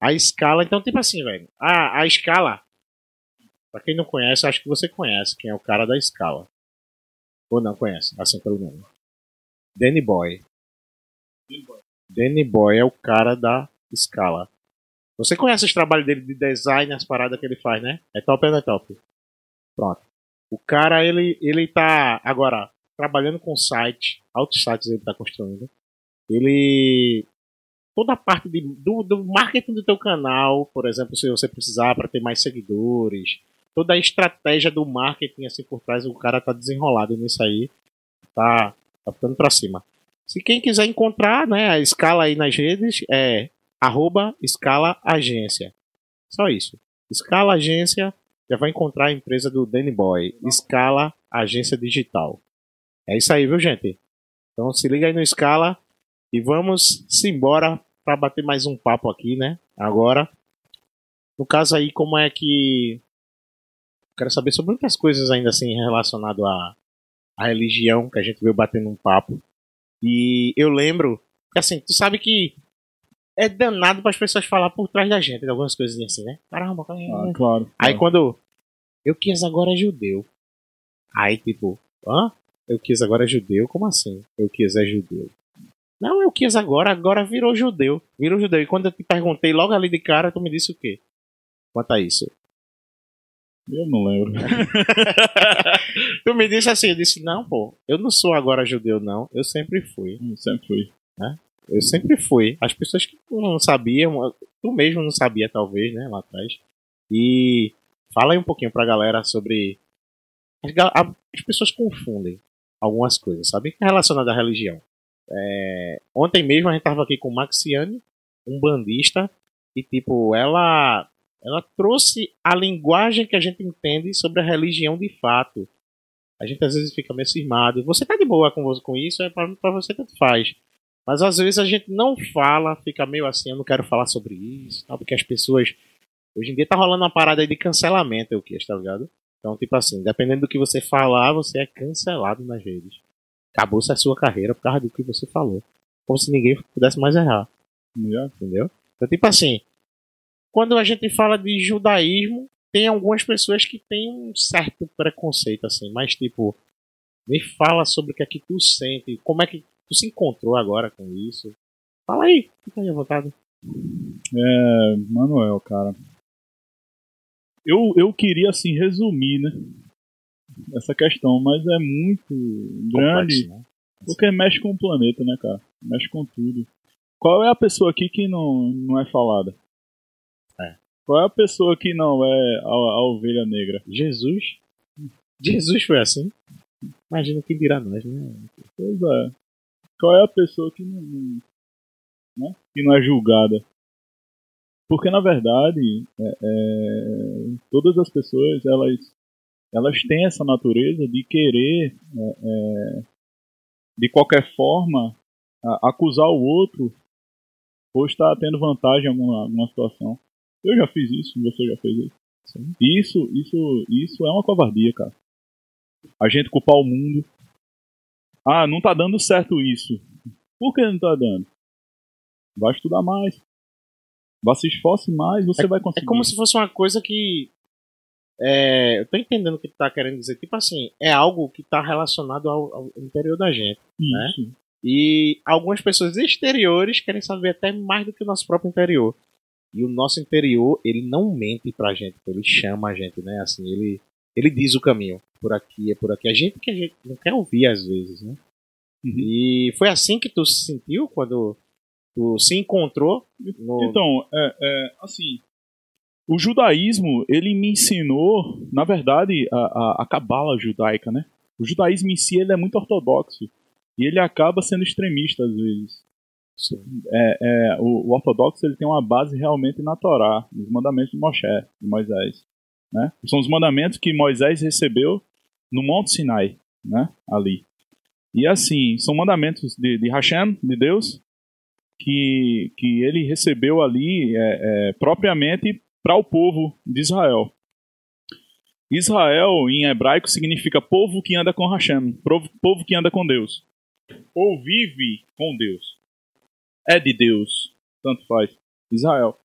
A escala, então, tipo assim, velho. A, a escala, pra quem não conhece, acho que você conhece quem é o cara da escala. Ou não conhece, assim pelo nome. Danny Boy. Danny Boy é o cara da escala. Você conhece os trabalhos dele de design, as paradas que ele faz, né? É top ou não é top? Pronto. O cara, ele, ele tá agora trabalhando com site, altos sites ele tá construindo. Ele toda a parte de, do, do, marketing do teu canal, por exemplo, se você precisar para ter mais seguidores, toda a estratégia do marketing assim por trás, o cara tá desenrolado nisso aí, tá, tá ficando para cima. Se quem quiser encontrar, né, a escala aí nas redes é arroba escala agência. Só isso. Escala agência, já vai encontrar a empresa do Danny Boy. Escala agência digital. É isso aí, viu, gente? Então se liga aí no Scala e vamos se embora para bater mais um papo aqui, né? Agora, no caso aí, como é que quero saber sobre muitas coisas ainda assim relacionado à, à religião que a gente veio batendo um papo. E eu lembro que assim, tu sabe que é danado para as pessoas falar por trás da gente, algumas coisas assim, né? Caramba, ah, claro. Aí quando eu quis agora é judeu. Aí tipo, hã? Eu quis agora é judeu? Como assim? Eu quis é judeu. Não, eu quis agora, agora virou judeu. Virou judeu. E quando eu te perguntei logo ali de cara, tu me disse o quê? Quanto a isso? Eu não lembro. tu me disse assim, eu disse, não, pô, eu não sou agora judeu, não. Eu sempre fui. Eu sempre fui. Né? Eu sempre fui. As pessoas que não sabiam, tu mesmo não sabia, talvez, né, lá atrás. E fala aí um pouquinho pra galera sobre. As, as pessoas confundem algumas coisas, sabe? Relacionadas à religião. É, ontem mesmo a gente tava aqui com Maxiane, um bandista, e tipo, ela ela trouxe a linguagem que a gente entende sobre a religião de fato. A gente às vezes fica meio cismado. Você tá de boa com, com isso, é para você tanto faz. Mas às vezes a gente não fala, fica meio assim, eu não quero falar sobre isso, tá? porque as pessoas. Hoje em dia tá rolando uma parada aí de cancelamento, o que, tá ligado? Então, tipo assim, dependendo do que você falar, você é cancelado nas redes acabou-se a sua carreira por causa do que você falou. Como se ninguém pudesse mais errar. Entendeu? Então, tipo assim, quando a gente fala de judaísmo, tem algumas pessoas que têm um certo preconceito, assim, mas tipo, me fala sobre o que é que tu sente, como é que tu se encontrou agora com isso. Fala aí, fica aí à vontade. É, Manuel, cara. Eu, eu queria, assim, resumir, né? essa questão, mas é muito grande. Complexo, né? Porque mexe com o planeta, né, cara? Mexe com tudo. Qual é a pessoa aqui que não, não é falada? Qual é a pessoa que não é a, a ovelha negra? Jesus. Jesus foi assim. Imagina quem dirá nós, né? Pois é. Qual é a pessoa que não, né? que não é julgada? Porque na verdade, é, é, todas as pessoas elas elas têm essa natureza de querer, é, é, de qualquer forma, acusar o outro ou estar tendo vantagem em alguma, alguma situação. Eu já fiz isso, você já fez isso. Sim. Isso, isso, isso é uma covardia, cara. A gente culpar o mundo. Ah, não tá dando certo isso. Por que não tá dando? Vai estudar mais. Vai se esforce mais, você é, vai conseguir. É como se fosse uma coisa que é, eu tô entendendo o que tu tá querendo dizer. Tipo assim, é algo que tá relacionado ao, ao interior da gente. Né? Isso. Né? E algumas pessoas exteriores querem saber até mais do que o nosso próprio interior. E o nosso interior, ele não mente pra gente, ele chama a gente, né? Assim, ele, ele diz o caminho. Por aqui, é por aqui. A gente que a gente não quer ouvir às vezes, né? Uhum. E foi assim que tu se sentiu quando tu se encontrou no... Então, é, é, assim, o judaísmo, ele me ensinou, na verdade, a, a, a cabala judaica, né? O judaísmo em si, ele é muito ortodoxo. E ele acaba sendo extremista às vezes. É, é, o, o, ortodoxo ele tem uma base realmente na Torá, nos mandamentos de Moshe, de Moisés. Né? São os mandamentos que Moisés recebeu no Monte Sinai, né? ali. E assim, são mandamentos de, de Hashem, de Deus, que, que ele recebeu ali é, é, propriamente para o povo de Israel. Israel, em hebraico, significa povo que anda com Hashem, povo, povo que anda com Deus. Ou vive com Deus. É de Deus. Tanto faz. Israel.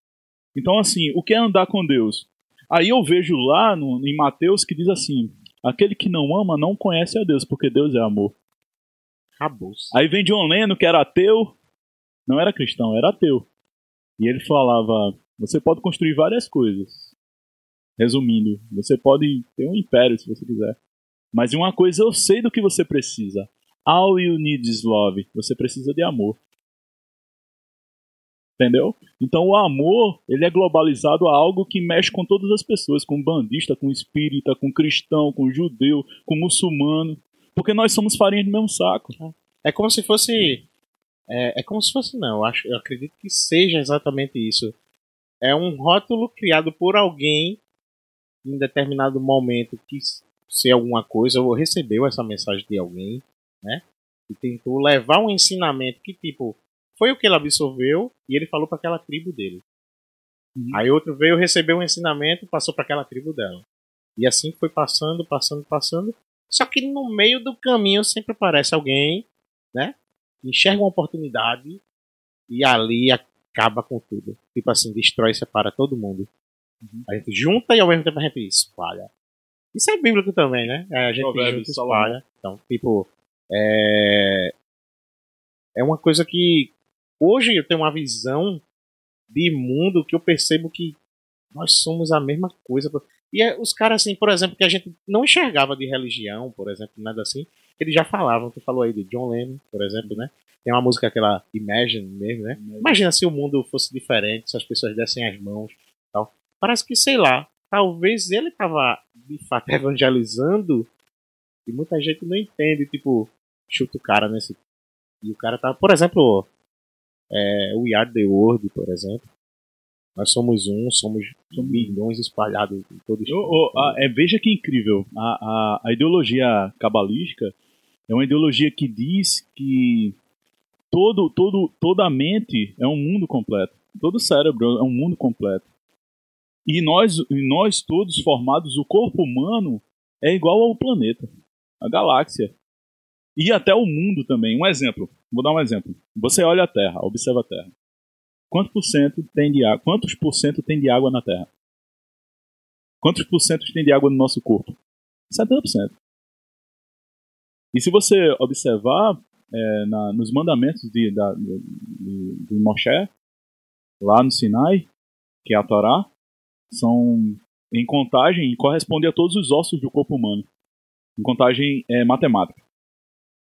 Então, assim, o que é andar com Deus? Aí eu vejo lá no, em Mateus que diz assim: aquele que não ama não conhece a Deus, porque Deus é amor. Acabou. Aí vem John Lennon, que era ateu, não era cristão, era ateu. E ele falava: você pode construir várias coisas. Resumindo, você pode ter um império se você quiser. Mas uma coisa eu sei do que você precisa. All you need is love. Você precisa de amor. Entendeu? Então o amor, ele é globalizado a algo que mexe com todas as pessoas, com bandista, com espírita, com cristão, com judeu, com muçulmano, porque nós somos farinha do mesmo saco. É como se fosse é, é como se fosse não, eu acho, eu acredito que seja exatamente isso. É um rótulo criado por alguém em determinado momento quis ser alguma coisa ou recebeu essa mensagem de alguém, né? E tentou levar um ensinamento que tipo foi o que ele absorveu e ele falou para aquela tribo dele. Uhum. Aí outro veio receber um ensinamento e passou para aquela tribo dela. E assim foi passando, passando, passando. Só que no meio do caminho sempre aparece alguém, né? enxerga uma oportunidade e ali acaba com tudo. Tipo assim, destrói e separa todo mundo. Uhum. A gente junta e ao mesmo tempo a gente espalha. Isso é bíblico também, né? É, a gente junta e espalha. Então, tipo, é... é uma coisa que hoje eu tenho uma visão de mundo que eu percebo que nós somos a mesma coisa. E é, os caras, assim, por exemplo, que a gente não enxergava de religião, por exemplo, nada assim, eles já falavam. Tu falou aí de John Lennon, por exemplo, né? Tem uma música aquela Imagine mesmo, né? Imagina se o mundo fosse diferente, se as pessoas dessem as mãos tal. Parece que, sei lá, talvez ele tava de fato evangelizando e muita gente não entende, tipo, chuta o cara nesse. E o cara tá, por exemplo, é, o Yard the World, por exemplo. Nós somos um, somos milhões espalhados em todos os oh, oh, é, Veja que incrível. A, a, a ideologia cabalística é uma ideologia que diz que todo, todo, toda a mente é um mundo completo. Todo cérebro é um mundo completo. E nós, nós todos formados, o corpo humano é igual ao planeta, a galáxia. E até o mundo também. Um exemplo. Vou dar um exemplo. Você olha a Terra, observa a Terra. Quanto por cento tem de água? Quantos por cento tem de água na Terra? Quantos por cento tem de água no nosso corpo? 70%. E se você observar é, na, nos mandamentos de, da, de, de, Moshe, lá no Sinai, que é a Torá, são em contagem corresponde a todos os ossos do corpo humano. Em contagem é, matemática.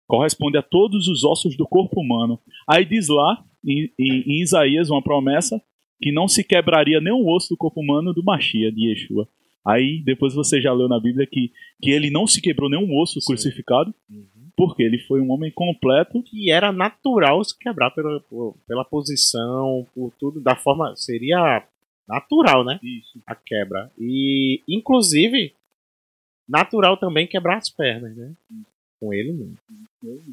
Corresponde a todos os ossos do corpo humano. Aí diz lá, em, em, em Isaías, uma promessa que não se quebraria nenhum osso do corpo humano do Machia, de Yeshua. Aí depois você já leu na Bíblia que, que ele não se quebrou nenhum osso Sim. crucificado, uhum. porque ele foi um homem completo. E era natural se quebrar pela, pela posição, por tudo, da forma. Seria natural, né? Isso. A quebra. E, inclusive, natural também quebrar as pernas, né? Com ele não.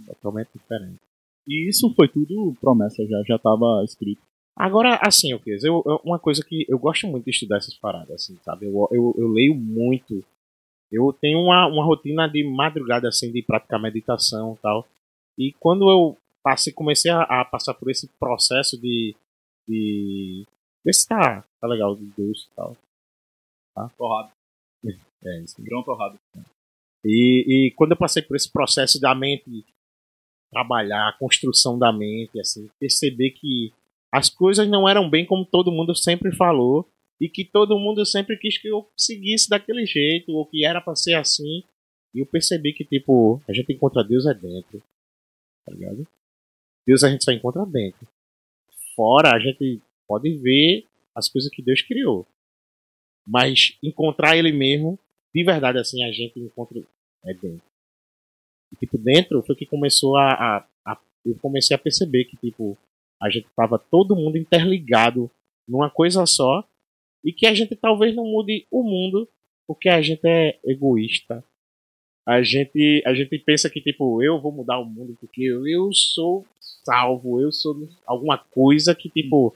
Totalmente diferente. E isso foi tudo promessa, já já estava escrito. Agora, assim, eu, eu, uma coisa que eu gosto muito de estudar essas paradas, assim, sabe? Eu, eu, eu leio muito. Eu tenho uma, uma rotina de madrugada, assim, de praticar meditação e tal. E quando eu passei, comecei a, a passar por esse processo de. de ver se tá, tá legal de Deus e tal. Tá? Torrado. É, isso. Grão torrado. E, e quando eu passei por esse processo da mente trabalhar, a construção da mente, assim, perceber que as coisas não eram bem como todo mundo sempre falou e que todo mundo sempre quis que eu seguisse daquele jeito, ou que era pra ser assim. E eu percebi que, tipo, a gente encontra Deus é dentro. Tá ligado? Deus a gente só encontra dentro. Fora, a gente pode ver as coisas que Deus criou. Mas encontrar Ele mesmo, de verdade, assim, a gente encontra é dentro. E, tipo, dentro foi que começou a, a, a. Eu comecei a perceber que, tipo, a gente tava todo mundo interligado numa coisa só. E que a gente talvez não mude o mundo porque a gente é egoísta. A gente, a gente pensa que, tipo, eu vou mudar o mundo porque eu, eu sou salvo, eu sou alguma coisa que, tipo,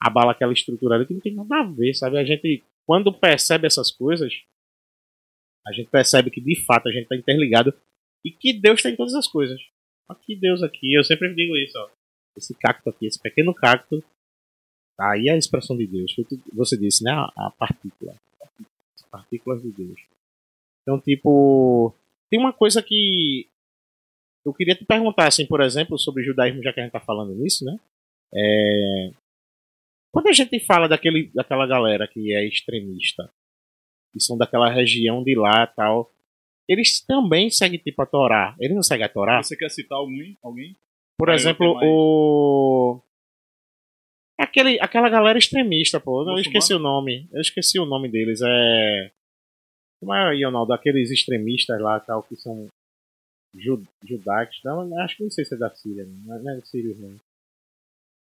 abala aquela estrutura ali que não tem nada a ver, sabe? A gente, quando percebe essas coisas, a gente percebe que, de fato, a gente está interligado e que Deus tem todas as coisas. Aqui, Deus aqui, eu sempre digo isso, ó. Esse cacto aqui, esse pequeno cacto, tá aí a expressão de Deus. Você disse, né? A partícula. As partículas de Deus. Então, tipo, tem uma coisa que eu queria te perguntar, assim, por exemplo, sobre judaísmo, já que a gente tá falando nisso, né? É... Quando a gente fala daquele, daquela galera que é extremista, que são daquela região de lá tal, eles também seguem tipo a Torá. Eles não seguem a Torá? Você quer citar alguém? alguém? Por Ah, exemplo, o. Aquele, aquela galera extremista, pô. Eu esqueci o nome. Eu esqueci o nome deles. É. Como é, Ronaldo? Aqueles extremistas lá tal, que são ju, judaicos. Não, acho que não sei se é da Síria. Não é, não é Síria, não.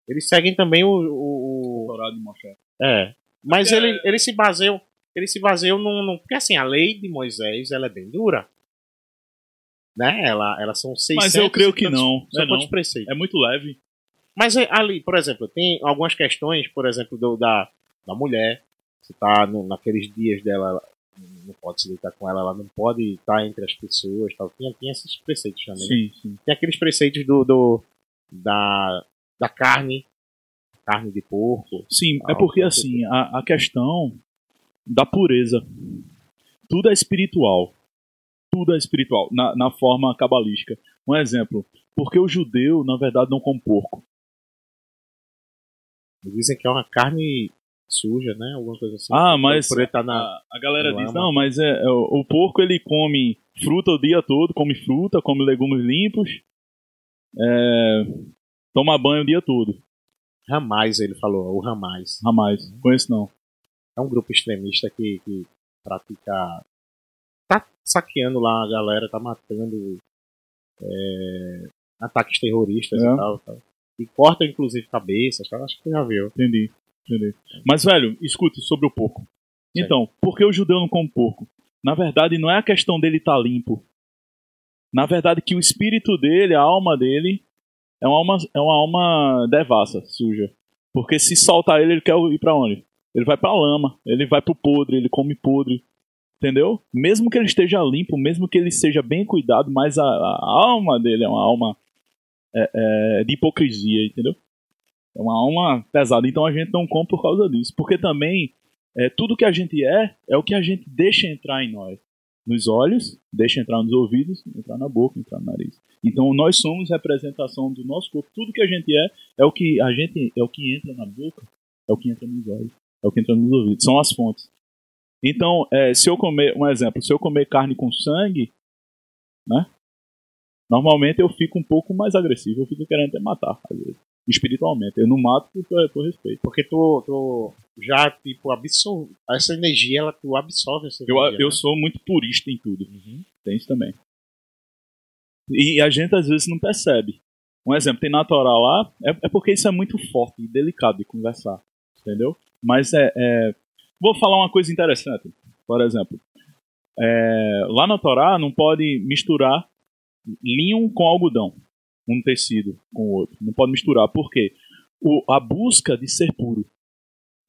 Eles seguem também o. o, o- Torá de Moshe. é. Mas Porque- ele, eles se baseiam. Eles se baseiam num, num. Porque assim, a lei de Moisés ela é bem dura. Né? Ela, elas são 600 Mas eu creio que tantos- não. São É, não. é muito leve. Mas é, ali, por exemplo, tem algumas questões, por exemplo, do- da, da mulher. Você tá no- naqueles dias dela, ela não pode se deitar com ela, ela não pode estar entre as pessoas. Tal. Tem, tem esses preceitos também. né? Sim, sim. Tem aqueles preceitos do, do da, da carne, carne de porco. Sim, Ah, é porque assim, a, a questão da pureza. Tudo é espiritual. Tudo é espiritual, na, na forma cabalística. Um exemplo, porque o judeu, na verdade, não come porco. Dizem que é uma carne suja, né? Alguma coisa assim. Ah, mas tá na, a, a galera diz, não, mas é, é, o, o porco ele come fruta o dia todo, come fruta, come legumes limpos, é, toma banho o dia todo. Ramais, ele falou, o Ramais. Jamais, conheço não. É um grupo extremista que, que pratica. tá saqueando lá a galera, tá matando é, ataques terroristas É. e tal, tal. E corta inclusive cabeças, tal. acho que já viu. Entendi, entendi. Mas, velho, escute sobre o porco. Então, por que o judeu não come porco? Na verdade, não é a questão dele estar limpo. Na verdade, que o espírito dele, a alma dele, é uma alma, é uma alma devassa, suja. Porque se soltar ele, ele quer ir pra onde? Ele vai pra lama, ele vai pro podre, ele come podre. Entendeu? Mesmo que ele esteja limpo, mesmo que ele seja bem cuidado, mas a, a alma dele é uma alma é, é, de hipocrisia, entendeu? É uma alma pesada. Então a gente não come por causa disso. Porque também é, tudo que a gente é, é o que a gente deixa entrar em nós. Nos olhos, deixa entrar nos ouvidos, entrar na boca, entrar no nariz. Então nós somos representação do nosso corpo. Tudo que a gente é, é o que a gente é o que entra na boca, é o que entra nos olhos, é o que entra nos ouvidos. São as fontes. Então, é, se eu comer, um exemplo, se eu comer carne com sangue, né? Normalmente eu fico um pouco mais agressivo, eu fico querendo até matar, às vezes. Espiritualmente. Eu não mato por, por respeito. Porque tu, tu já, tipo, absorve. Essa energia, ela tu absorve essa Eu, energia. eu né? sou muito purista em tudo. Uhum. Tem isso também. E a gente às vezes não percebe. Um exemplo, tem na Torá lá, é, é porque isso é muito forte e delicado de conversar. Entendeu? Mas é. é- Vou falar uma coisa interessante. Por exemplo, é, lá na Torá não pode misturar linho com algodão. Um tecido com o outro. Não pode misturar. Por quê? O, a busca de ser puro.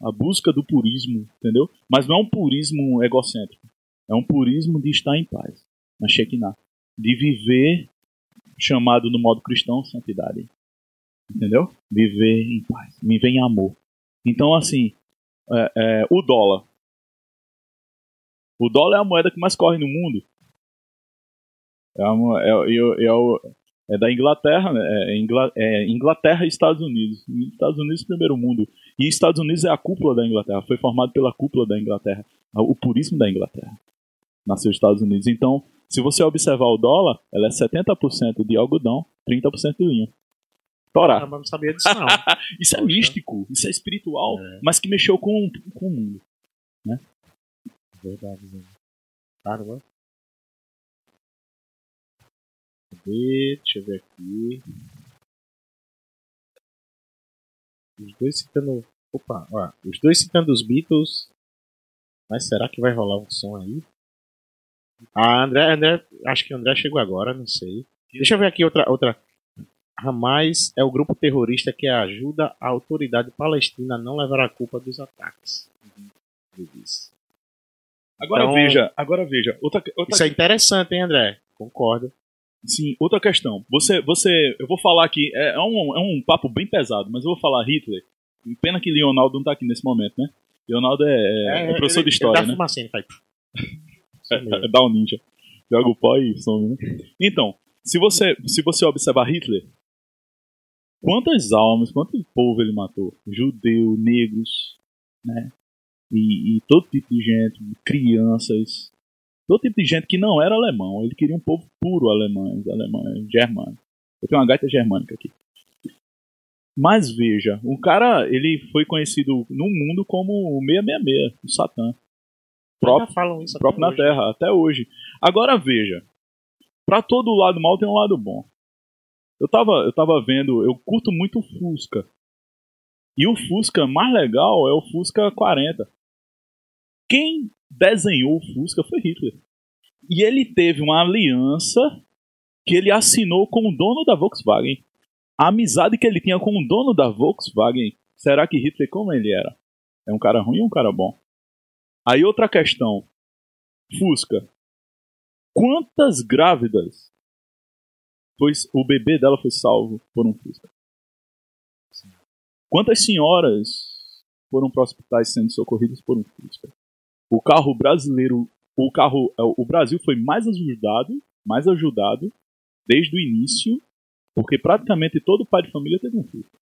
A busca do purismo, entendeu? Mas não é um purismo egocêntrico. É um purismo de estar em paz. Na Shekinah. De viver, chamado no modo cristão, santidade. Entendeu? Viver em paz. Viver em amor. Então, assim, é, é, o dólar. O dólar é a moeda que mais corre no mundo. É, é, é- é da Inglaterra, né? é, é Inglaterra e Estados Unidos. Estados Unidos, primeiro mundo. E Estados Unidos é a cúpula da Inglaterra, foi formado pela cúpula da Inglaterra, o purismo da Inglaterra. Nasceu nos Estados Unidos. Então, se você observar o dólar, ela é 70% de algodão, 30% de linho. Torá. Mas não sabia disso, não. Isso é Poxa. místico, isso é espiritual, É. mas que mexeu com, com o mundo. Verdade, Zé. Caramba. Cadê? Deixa eu ver aqui. Os dois citando. Opa, ó. Os dois citando os Beatles. Mas será que vai rolar um som aí? Ah, André, André. Acho que o André chegou agora, não sei. Deixa eu ver aqui outra. outra. Hamas é o grupo terrorista que ajuda a autoridade palestina a não levar a culpa dos ataques. Ele disse. Agora Então- veja, agora veja, outra, outra Isso é interessante, hein, André? Concordo. Sim, outra questão. Você, você, eu vou falar aqui, é, é um, é um papo bem pesado, mas eu vou falar Hitler. Pena que Leonardo não tá aqui nesse momento, né? Leonardo é, é- é professor de história, ele né? dá fumacinha, faz. É, é dá um ninja. Joga o pó e some, né? Então, se você, se você observar Hitler, quantas almas, quanto povo ele matou? Judeu, negros, né? E, e todo tipo de gente, crianças, todo tipo de gente que não era alemão. Ele queria um povo puro alemães, alemães, germânicos. Eu tenho uma gaita germânica aqui. Mas veja, o cara, ele foi conhecido no mundo como o 666, o Satã. Próprio, Ainda falam isso próprio na hoje. Terra, até hoje. Agora veja, pra todo lado mal tem um lado bom. Eu tava, eu tava vendo, eu curto muito o Fusca. E o Fusca mais legal é o Fusca 40. Quem desenhou o Fusca foi Hitler. E ele teve uma aliança que ele assinou com o dono da Volkswagen. A amizade que ele tinha com o dono da Volkswagen, será que Hitler como ele era? É um cara ruim ou um cara bom? Aí outra questão. Fusca. Quantas grávidas pois o bebê dela foi salvo por um Fusca? Quantas senhoras foram para hospitais sendo socorridas por um Fusca? O carro brasileiro, o carro, é, o Brasil foi mais ajudado, mais ajudado desde o início, porque praticamente todo pai de família teve um Fusca.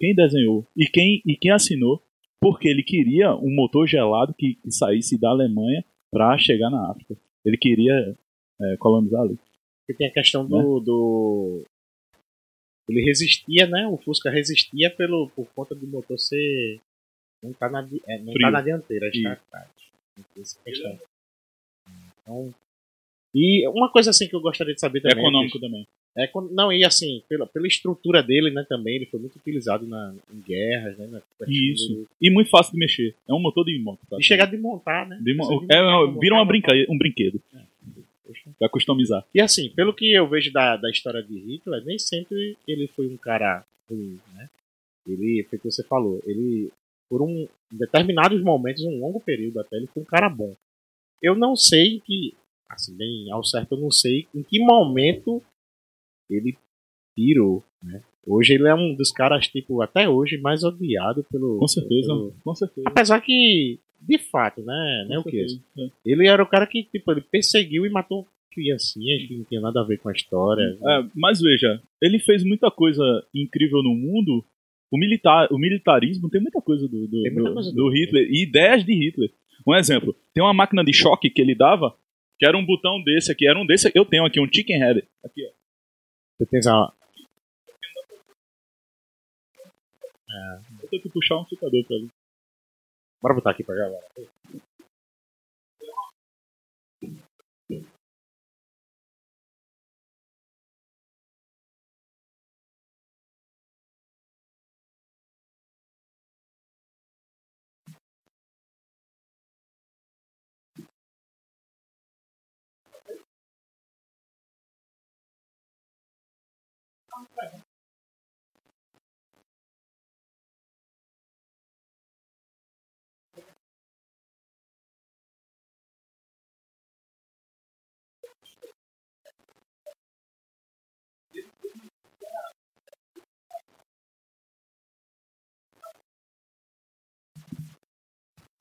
Quem desenhou e quem e quem assinou porque ele queria um motor gelado que, que saísse da Alemanha para chegar na África. Ele queria é, colonizar ali. Porque tem a questão do, Né? do. Ele resistia, né? O Fusca resistia pelo, por conta do motor ser. Não tá na, é, não Frio. tá na dianteira, está atrás. Então, e uma coisa assim que eu gostaria de saber É também. econômico também. É, não, e assim, pela, pela estrutura dele, né, também, ele foi muito utilizado na, em guerras, né? Na Isso. do- E muito fácil de mexer. É um motor de moto. tá? E chegar de montar, né? De Você é, montar, é, montar, vira uma brinca, um brinquedo. Poxa. Pra customizar. E assim, pelo que eu vejo da, da história de Hitler, nem sempre ele foi um cara ruim, né? Ele, foi o que você falou, ele, por um em determinados momentos, um longo período até, ele foi um cara bom. Eu não sei que, assim, bem ao certo, eu não sei em que momento ele pirou, né? Hoje ele é um dos caras, tipo, até hoje, mais odiado pelo. Com certeza. pelo- Com certeza. Apesar que, de fato, né? né o que? É. Ele era o cara que, tipo, ele perseguiu e matou criancinhas que não tinha nada a ver com a história. É, mas veja, ele fez muita coisa incrível no mundo. O, militar, o militarismo tem muita coisa do, do, muita do- coisa do Hitler e ideias de Hitler. Um exemplo, tem uma máquina de choque que ele dava, que era um botão desse aqui, era um desse, eu tenho aqui, um chicken head. Aqui, ó. Você tem a, Eu tenho que puxar um ficador pra ele. Bora botar aqui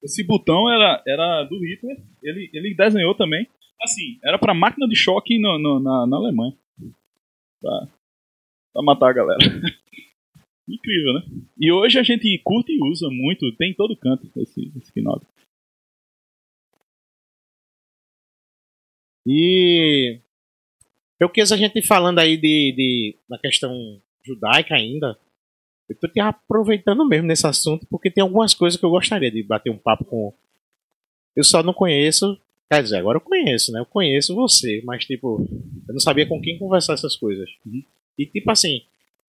Esse botão era, era do Hitler, ele, ele desenhou também. Assim, era pra máquina de choque no, no- na, na Alemanha. Pra, pra matar a galera. Incrível, né? E hoje a gente curte e usa muito, tem em todo canto esse, esse Keynote. E eu quis a gente falando aí de, de da questão judaica ainda. Eu tô te aproveitando mesmo nesse assunto porque tem algumas coisas que eu gostaria de bater um papo com. Eu só não conheço, quer dizer, agora eu conheço, né? Eu conheço você, mas tipo, eu não sabia com quem conversar essas coisas. E tipo assim,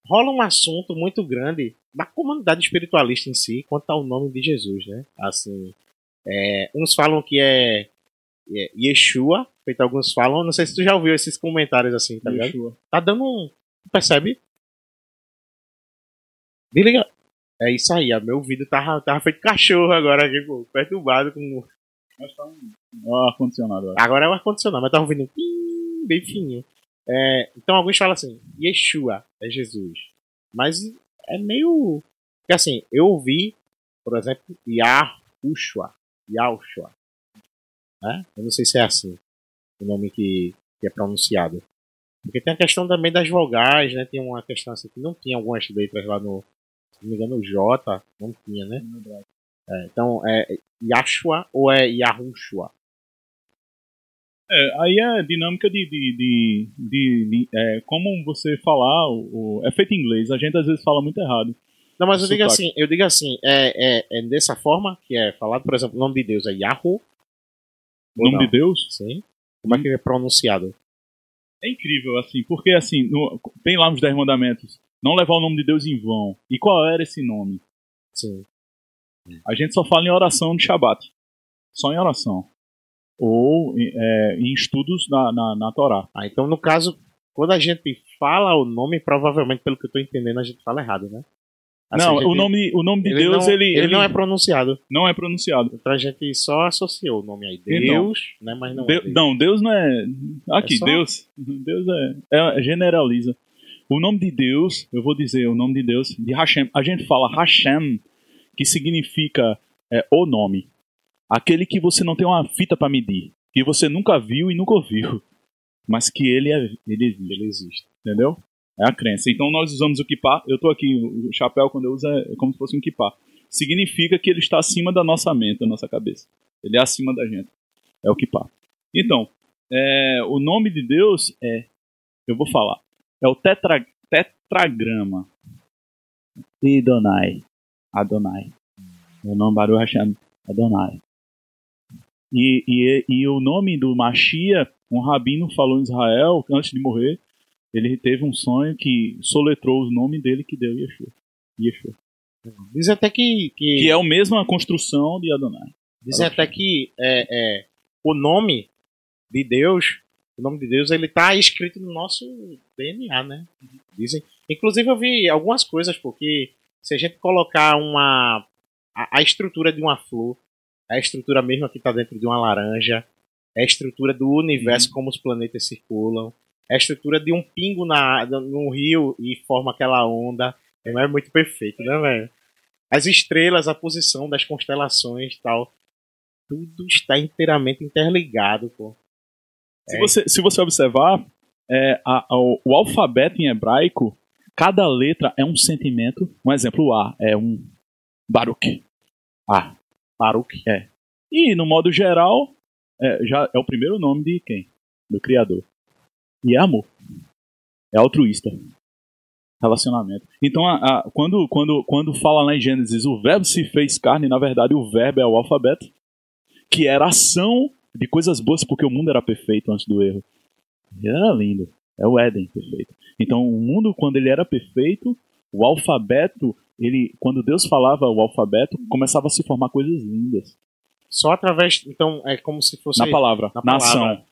rola um assunto muito grande da comunidade espiritualista em si quanto ao nome de Jesus, né? Assim, é, uns falam que é, é Yeshua, feito alguns falam, não sei se tu já ouviu esses comentários assim, tá ligado? Yeshua. Tá dando um. Percebe? Desliga. É isso aí, ó, meu vídeo tava, tava feito cachorro agora pô, perturbado com. Mas tá um, um ar-condicionado. ó. Agora é o ar-condicionado, mas tava ouvindo um bem fininho. É, então alguns falam assim, Yeshua é Jesus. Mas é meio. Porque assim, eu ouvi, por exemplo, Yahushua. Yahushua. Né? Eu não sei se é assim o nome que, que é pronunciado. Porque tem a questão também das vogais, né? Tem uma questão assim que não tinha algumas letras lá no. Se não me engano, o J, não tinha, né? É, então é Yashua ou é Yahushua? É, aí é dinâmica de, de, de, de- de- é, como você falar, o, o- é feito em inglês, a gente às vezes fala muito errado. Não, mas eu digo assim, eu digo assim, é, é, é dessa forma que é falado, por exemplo, o nome de Deus é Yahoo. O nome não? de Deus Sim. Como é que é pronunciado? é incrível, assim, porque assim, no- tem lá nos Dez Mandamentos, não levar o nome de Deus em vão. E qual era esse nome? Sim. A gente só fala em oração de Shabat. Só em oração. Ou é, em estudos na, na, na Torá. Ah, então no caso, quando a gente fala o nome, provavelmente, pelo que eu tô entendendo, a gente fala errado, né? Assim, não, gente- o nome, o nome de ele Deus, não, ele, ele ele não é pronunciado. não é pronunciado. Então a gente só associou o nome aí. Deus, né? Mas não De- é Deus. não, Deus não é. Aqui, É só- Deus. Deus é, é- generaliza. O nome de Deus, eu vou dizer o nome de Deus, de Hashem. A gente fala Hashem, que significa é, o nome. Aquele que você não tem uma fita para medir. Que você nunca viu e nunca ouviu. Mas que ele, é, ele existe. Ele existe. Entendeu? É a crença. Então nós usamos o kippah. Eu tô aqui, o chapéu quando eu uso é como se fosse um kippah. Significa que ele está acima da nossa mente, da nossa cabeça. Ele é acima da gente. É o kippah. Então, é, o nome de Deus é, eu vou falar, é o tetra, tetragrama. Adonai. Adonai. O nome Baruch Hashem. Adonai. E, e, e o nome do Machia, um rabino falou em Israel, antes de morrer, ele teve um sonho que soletrou o nome dele que deu Yeshua. Yeshua. Dizem até que. que, Que é a mesma construção de Adonai. Dizem até que é, é, o nome de Deus, o nome de Deus, ele tá escrito no nosso DNA, né? Dizem. Inclusive eu vi algumas coisas, porque se a gente colocar uma a, a estrutura de uma flor, a estrutura mesmo que está dentro de uma laranja, é a estrutura do universo como os planetas circulam, é a estrutura de um pingo na num rio e forma aquela onda, é muito perfeito, né, velho? As estrelas, a posição das constelações, e tal, tudo está inteiramente interligado, pô. Se, É. você, se você observar, é, a- a- o, o alfabeto em hebraico, cada letra é um sentimento. Um exemplo, o A é um Baruch. A. Baruch. É. E, no modo geral, é, já é o primeiro nome de quem? Do Criador. E é amor. É altruísta. Relacionamento. Então, a- a- quando, quando, quando fala lá em Gênesis, o verbo se fez carne, na verdade, o verbo é o alfabeto, que era ação de coisas boas, porque o mundo era perfeito antes do erro. E era lindo. É o Éden perfeito. Então, o mundo, quando ele era perfeito, o alfabeto, ele, quando Deus falava o alfabeto, começava a se formar coisas lindas. Só através. Então, é como se fosse. Na palavra, na na, palavra. ação.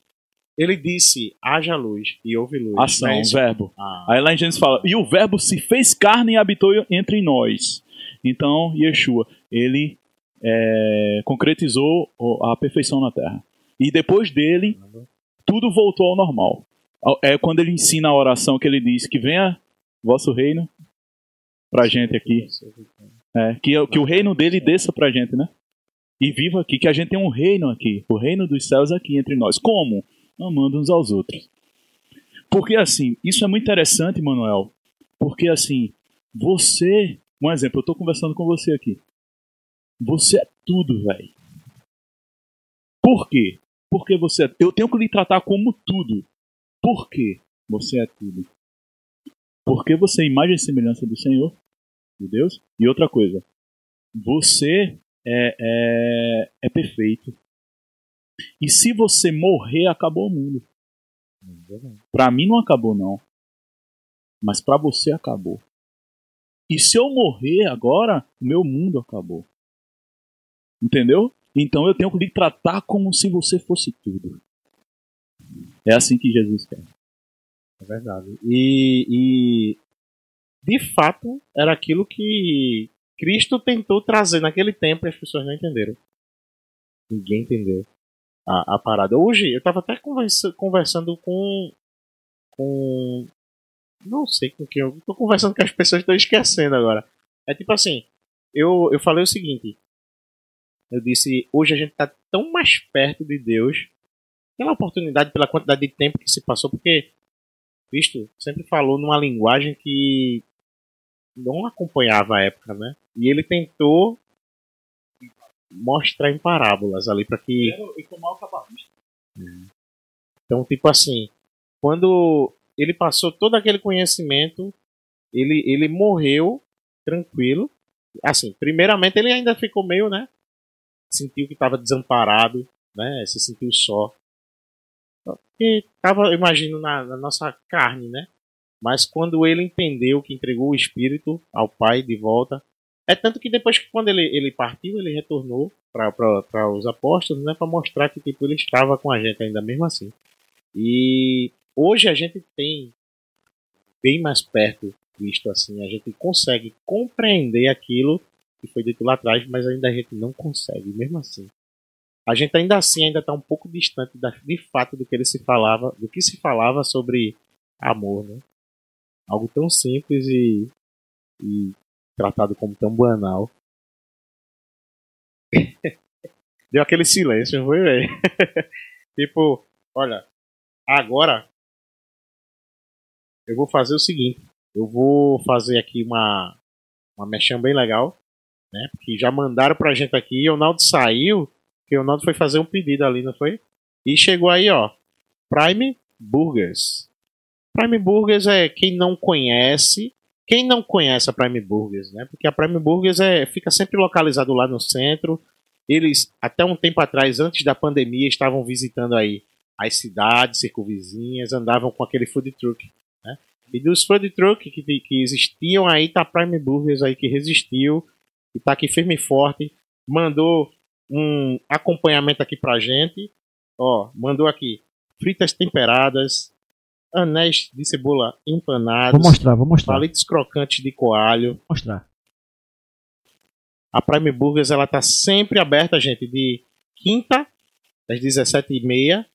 Ele disse: haja luz e houve luz. Ação, é isso? verbo. Ah, Aí lá em Gênesis fala, e o verbo se fez carne e habitou entre nós. Então, Yeshua, ele é, concretizou a perfeição na terra. E depois dele, tudo voltou ao normal. É quando ele ensina a oração que ele diz que venha vosso reino pra gente aqui. É, que, que o reino dele desça pra gente, né? E viva aqui, que a gente tem um reino aqui. O reino dos céus aqui entre nós. Como? Amando uns aos outros. Porque assim, isso é muito interessante, Manuel. Porque assim, Você, um exemplo, eu tô conversando com você aqui. Você é tudo, velho. Por quê? Porque você é... Eu tenho que lhe tratar como tudo. Por quê? Você é tudo. Porque você é imagem e semelhança do Senhor, de Deus. E outra coisa, você é, é, é perfeito. E se você morrer, acabou o mundo. Para mim não acabou não. Mas para você acabou. E se eu morrer agora, o meu mundo acabou. Entendeu? Então eu tenho que lhe tratar como se você fosse tudo. É assim que Jesus quer. É verdade. E, e de fato era aquilo que Cristo tentou trazer naquele tempo e as pessoas não entenderam. Ninguém entendeu a, a parada. Hoje, eu estava até conversa, conversando com. com. Não sei com quem. Eu tô conversando com as pessoas estão esquecendo agora. É tipo assim. Eu, eu falei o seguinte. Eu disse, hoje a gente está tão mais perto de Deus pela oportunidade, pela quantidade de tempo que se passou, porque Cristo sempre falou numa linguagem que não acompanhava a época, né? E ele tentou mostrar em parábolas ali para que. Então, tipo assim, quando ele passou todo aquele conhecimento, ele, ele morreu tranquilo. Assim, primeiramente ele ainda ficou meio, né? Sentiu que estava desamparado, né? Se sentiu só. Porque tava, imagino, na, na nossa carne, né? Mas quando ele entendeu que entregou o Espírito ao Pai de volta, é tanto que depois que quando ele, ele partiu, ele retornou para os apóstolos, né, para mostrar que tipo, ele estava com a gente ainda mesmo assim. E hoje a gente tem bem mais perto visto assim, a gente consegue compreender aquilo que foi dito lá atrás, mas ainda a gente não consegue, mesmo assim. A gente ainda assim ainda está um pouco distante da, de fato do que ele se falava, do que se falava sobre amor, né? Algo tão simples e, e tratado como tão banal. Deu aquele silêncio, foi, velho? tipo, olha, agora eu vou fazer o seguinte. Eu vou fazer aqui uma, uma mexão bem legal, né? Porque já mandaram pra gente aqui e o Naldo saiu, porque o Naldo foi fazer um pedido ali, não foi? E chegou aí, ó, Prime Burgers. Prime Burgers é quem não conhece, quem não conhece a Prime Burgers, né? Porque a Prime Burgers é, fica sempre localizado lá no centro. Eles, até um tempo atrás, antes da pandemia, estavam visitando aí as cidades circunvizinhas, andavam com aquele food truck, né? E dos food truck que, que existiam aí, tá a Prime Burgers aí que resistiu e tá aqui firme e forte. Mandou um acompanhamento aqui pra gente. Ó, mandou aqui fritas temperadas, anéis de cebola empanados. Vou mostrar, vou mostrar. Palitos crocantes de coalho. Vou mostrar. A Prime Burgers ela tá sempre aberta, gente, de quinta às 17h30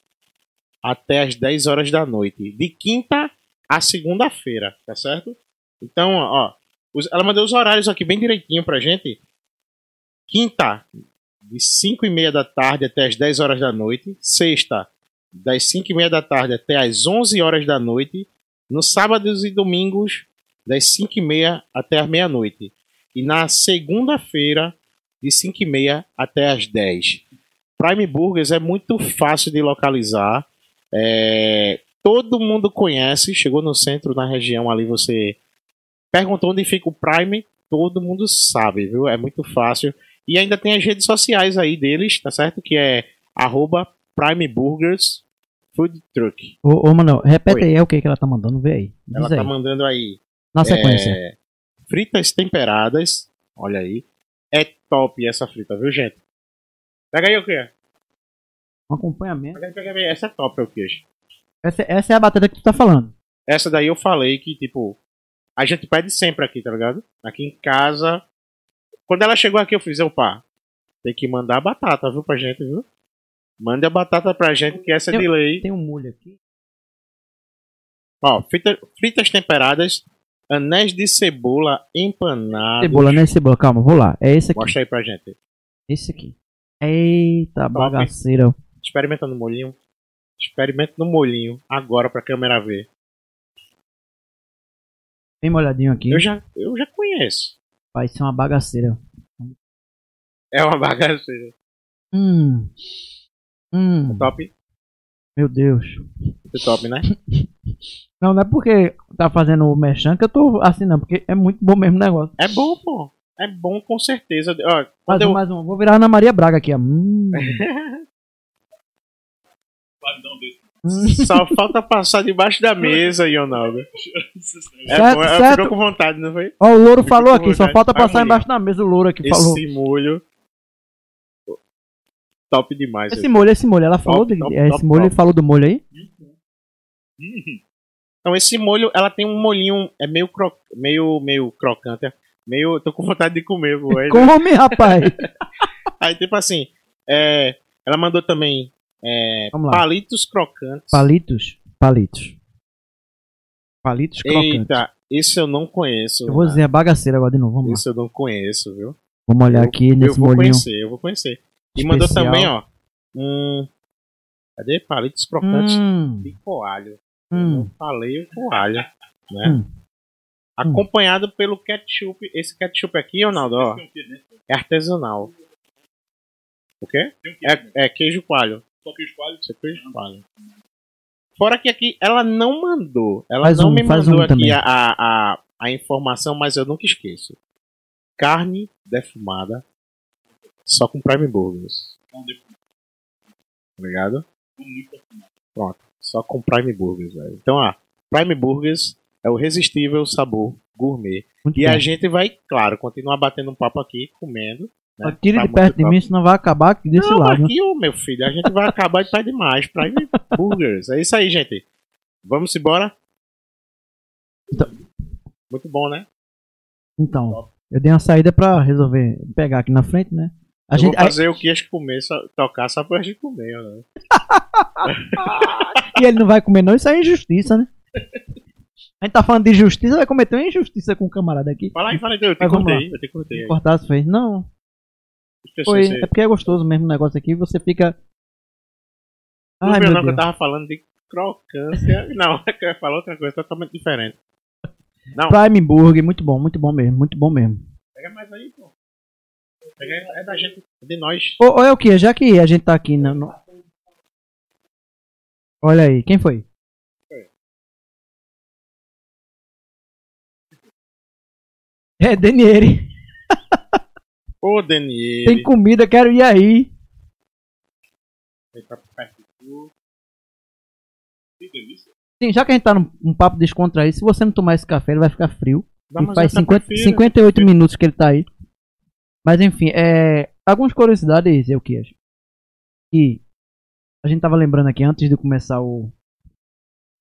até às 10 horas da noite. De quinta a segunda-feira, tá certo? Então, ó, ela mandou os horários aqui bem direitinho pra gente. Quinta, de 5 e meia da tarde até as 10 horas da noite. Sexta, das 5 e meia da tarde até as 11 horas da noite, nos sábados e domingos, das 5 e meia até as meia-noite. E na segunda-feira, de 5 e meia até as 10. Prime Burgers é muito fácil de localizar. É, todo mundo conhece. Chegou no centro, na região ali, você perguntou onde fica o Prime, todo mundo sabe, viu? É muito fácil. E ainda tem as redes sociais aí deles, tá certo? Que é arroba Prime Burgers Food Truck. Ô, ô mano, repete Oi. aí é o que, que ela tá mandando, vê aí. Diz ela tá aí. tá mandando aí. Na sequência. É, fritas temperadas. Olha aí. É top essa frita, viu, gente? Pega aí o que? Um acompanhamento. Pega aí, pega aí. Essa é top, é o queijo. Essa, essa é a batata que tu tá falando. Essa daí eu falei que, tipo, a gente pede sempre aqui, tá ligado? Aqui em casa. Quando ela chegou aqui, eu fiz, opa, tem que mandar batata, viu, pra gente, viu? Mande a batata pra gente que essa é tem, delay. Tem um molho aqui. Ó, frita, fritas temperadas, anéis de cebola empanados. Cebola, anéis de cebola, calma, vou lá. É esse aqui. Mostra aí pra gente. Esse aqui. Eita, Top. bagaceira. Experimenta no molhinho. Experimenta no molhinho agora pra câmera ver. Bem molhadinho aqui. Eu já, eu já conheço. Vai ser uma bagaceira. É uma bagaceira. Hum. Hum. Top? Meu Deus. Muito top, né? Não, não é porque tá fazendo o merchan que eu tô assinando, porque é muito bom mesmo o negócio. É bom, pô. É bom com certeza. Ó, Mais quando um, eu... mais um. Vou virar Ana Maria Braga aqui, ó. Hum. Só falta passar debaixo da mesa, Ronaldo. É Certo, bom, certo. ficou com vontade, não foi? Ó, o Louro falou aqui, só falta passar embaixo da mesa o Louro aqui falou. Esse molho. Top demais. Esse molho, esse molho, ela falou Top, de- top, é, top, esse molho, top. falou do molho aí? Então, esse molho, ela tem um molhinho, é meio, cro... meio, meio crocante. Meio. Tô com vontade de comer, pô. Aí, Come, rapaz. aí, tipo assim, é, ela mandou também é, lá. palitos crocantes. Palitos? Palitos. Palitos crocantes. Eita, esse eu não conheço. Eu vou né? dizer a bagaceira agora de novo, vamos lá. Esse eu não conheço, viu? Vamos olhar Eu- aqui eu nesse vou molhinho. conhecer, eu vou conhecer. E mandou Especial. também, ó. Um. Cadê? Palitos crocantes Hum, de coalho. Eu hum, Não falei o coalho. Né? hum. Acompanhado pelo ketchup. Esse ketchup aqui, Ronaldo, ó, né? é artesanal. O quê? Quê, né? É, é queijo coalho. Só que os coalhos. Isso é queijo coalho. Fora que aqui ela não mandou. Ela Faz não um, me faz mandou um aqui a, a, a informação, mas eu nunca esqueço. Carne defumada só com Prime Burgers. Não Obrigado? muito. Pronto. Só com Prime Burgers, velho. Então, ó. Prime Burgers é o irresistível sabor gourmet. Muito E bom. a gente vai, claro, continuar batendo um papo aqui, comendo. Né? Tá de perto de top. mim, senão vai acabar aqui desse Não, lado. aqui, ô, meu filho, a gente vai acabar de tarde demais. Prime Burgers. É isso aí, gente. Vamos embora? Então- Muito bom, né? Então, eu dei uma saída pra resolver pegar aqui na frente, né? A eu gente, vou fazer o que as comer, só, tocar só pra gente comer, né? e ele não vai comer não, isso é injustiça, né? A gente tá falando de justiça, vai cometer uma injustiça com o camarada aqui. Fala aí, fala aí, eu te Mas cortei, eu te cortei. Cortar fez. Não, foi. você- É porque é gostoso mesmo o negócio aqui, você fica. Não Ai, viu meu não que eu Deus. tava falando de crocância. Não, é que eu ia falar outra coisa totalmente diferente. Não, Prime Burger, muito bom, muito bom mesmo, muito bom mesmo. pega mais aí, pô. É da gente, é de nós. Ô, ô, o que? Já que a gente tá aqui no, no- Olha aí, quem foi? É, Denieri. Ô, Daniel. Tem comida, quero ir aí. Tu. Que delícia. Sim, já que a gente tá num um papo descontraído, se você não tomar esse café, ele vai ficar frio. Dá e faz essa 50, prefiro. 58 minutos que ele tá aí. Mas enfim, é, algumas curiosidades, eu que acho. Que a gente tava lembrando aqui antes de começar o,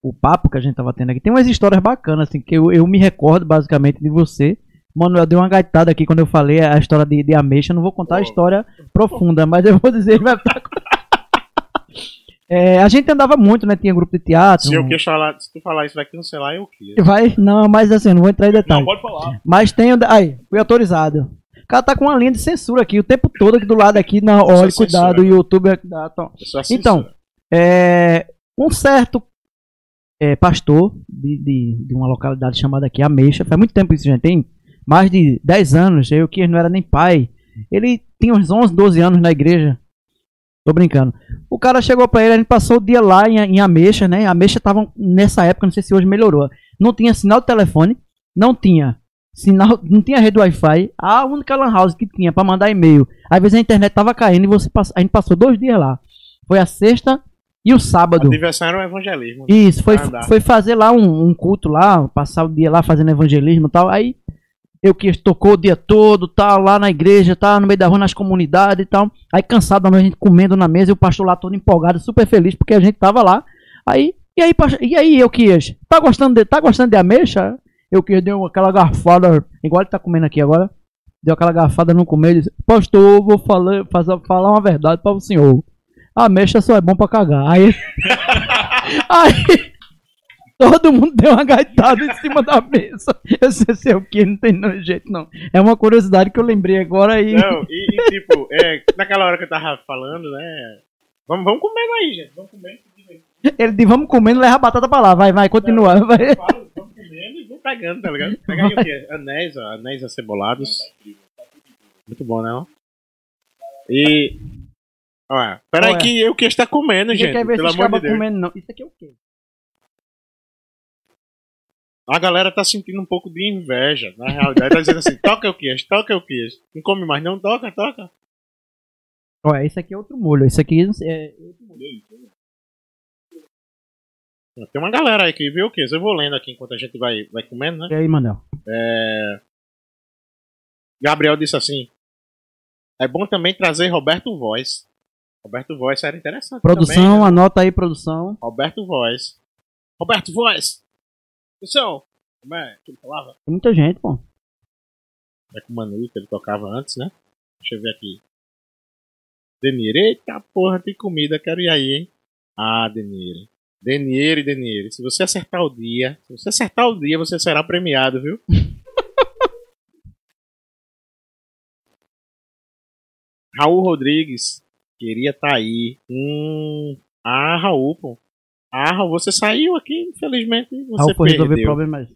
o papo que a gente tava tendo aqui. Tem umas histórias bacanas, assim, que eu, eu me recordo basicamente de você. Manuel deu uma gaitada aqui quando eu falei a história de, de Ameixa. Eu não vou contar a história profunda, mas eu vou dizer, vai ficar. É, a gente andava muito, né? Tinha grupo de teatro. Se eu quis falar, se tu falar isso vai cancelar, eu quis. Vai, não, mas assim, não vou entrar em Não, detalhes. pode falar. Mas tem. Aí, fui autorizado. O cara tá com uma linha de censura aqui o tempo todo aqui do lado aqui. Olha, Isso é cuidado, censura. o YouTube. é- Então, censura. É, um certo é, pastor de, de, de uma localidade chamada aqui Ameixa, faz muito tempo isso, gente, tem mais de 10 anos, eu que não era nem pai. Ele tinha uns 11, 12 anos na igreja. Tô brincando. O cara chegou pra ele, a gente passou o dia lá em, em Ameixa, né? Ameixa tava nessa época, não sei se hoje melhorou. Não tinha sinal de telefone, não tinha sinal, não tinha rede Wi-Fi. A única lan house que tinha pra mandar e-mail. Às vezes a internet tava caindo e você pass... a gente passou dois dias lá. Foi a sexta e o sábado. A diversão era o evangelismo. Isso, foi, foi fazer lá um, um culto lá, passar o dia lá fazendo evangelismo e tal. Aí eu que tocou o dia todo, tal, lá na igreja, tal, no meio da rua, nas comunidades e tal. Aí cansado, a gente comendo na mesa e o pastor lá todo empolgado, super feliz porque a gente tava lá. Aí, e aí, e aí, eu que tá gostando de, tá gostando de ameixa? Eu que deu aquela garfada, igual ele tá comendo aqui agora. Deu aquela garfada no comer e disse: Pastor, eu vou falar, fazer, falar uma verdade para o senhor. A ameixa só é bom pra cagar. Aí, aí todo mundo deu uma gaitada em cima da mesa. Eu sei se é o que, não tem jeito não. É uma curiosidade que eu lembrei agora e. Não, e, e, tipo, é, naquela hora que eu tava falando, né? Vamos, vamos comendo aí, gente. Vamos comendo. Ele disse: Vamos comendo, leva a batata pra lá. Vai, vai, continua. Vai. Fala, Vamos comendo e vamos pegando, tá ligado? Pega aí o quê? Anéis, ó, anéis acebolados. Muito bom, né? ó? E. Olha, peraí Olha. que eu que está comendo, gente. quer ver Pelo amor de Deus. comendo, não. Isso aqui é o quê? A galera tá sentindo um pouco de inveja. Na realidade, tá dizendo assim: toca o que? Toca o que? Não come mais, não? Toca, toca. Olha, esse aqui é outro molho. Esse aqui é. Tem uma galera aí que viu o quê? Eu vou lendo aqui enquanto a gente vai, vai comendo, né? E aí, Manel? Gabriel disse assim: é bom também trazer Roberto Voz. Roberto Voz era interessante. Produção, também, né? anota aí, produção. Roberto Voz. Roberto Voz! Pessoal, como é que ele falava? Tem muita gente, pô. É com o Manu que ele tocava antes, né? Deixa eu ver aqui. Denir, eita porra, tem comida, quero ir aí, hein? Ah, Denir. Denir, Denir, se você acertar o dia, se você acertar o dia, você será premiado, viu? Raul Rodrigues queria estar aí. Hum. Ah, Raul, pô. Ah, Raul, você saiu aqui, infelizmente. Você Raul foi resolver problemas.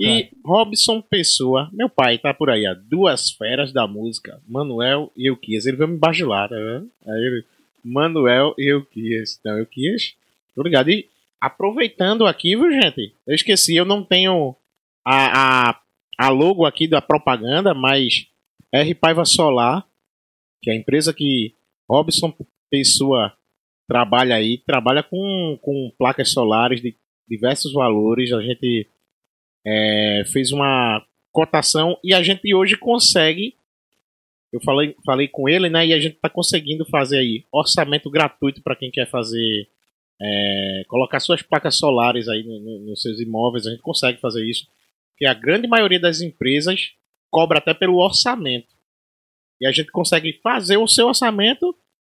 E Robson Pessoa, meu pai tá por aí, ó, duas feras da música, Manuel e Euquias. Ele veio me bajular, tá vendo? Aí ele, Manuel e Euquias. Então, Euquias, obrigado. E aproveitando aqui, viu, gente? Eu esqueci, eu não tenho a, a, a logo aqui da propaganda, mas R Paiva Solar, que é a empresa que Robson Pessoa trabalha aí, trabalha com, com placas solares de diversos valores. A gente é, fez uma cotação e a gente hoje consegue. Eu falei, falei com ele, né? E a gente está conseguindo fazer aí orçamento gratuito para quem quer fazer. É, colocar suas placas solares aí no- no- nos seus imóveis. A gente consegue fazer isso. Porque a grande maioria das empresas cobra até pelo orçamento. E a gente consegue fazer o seu orçamento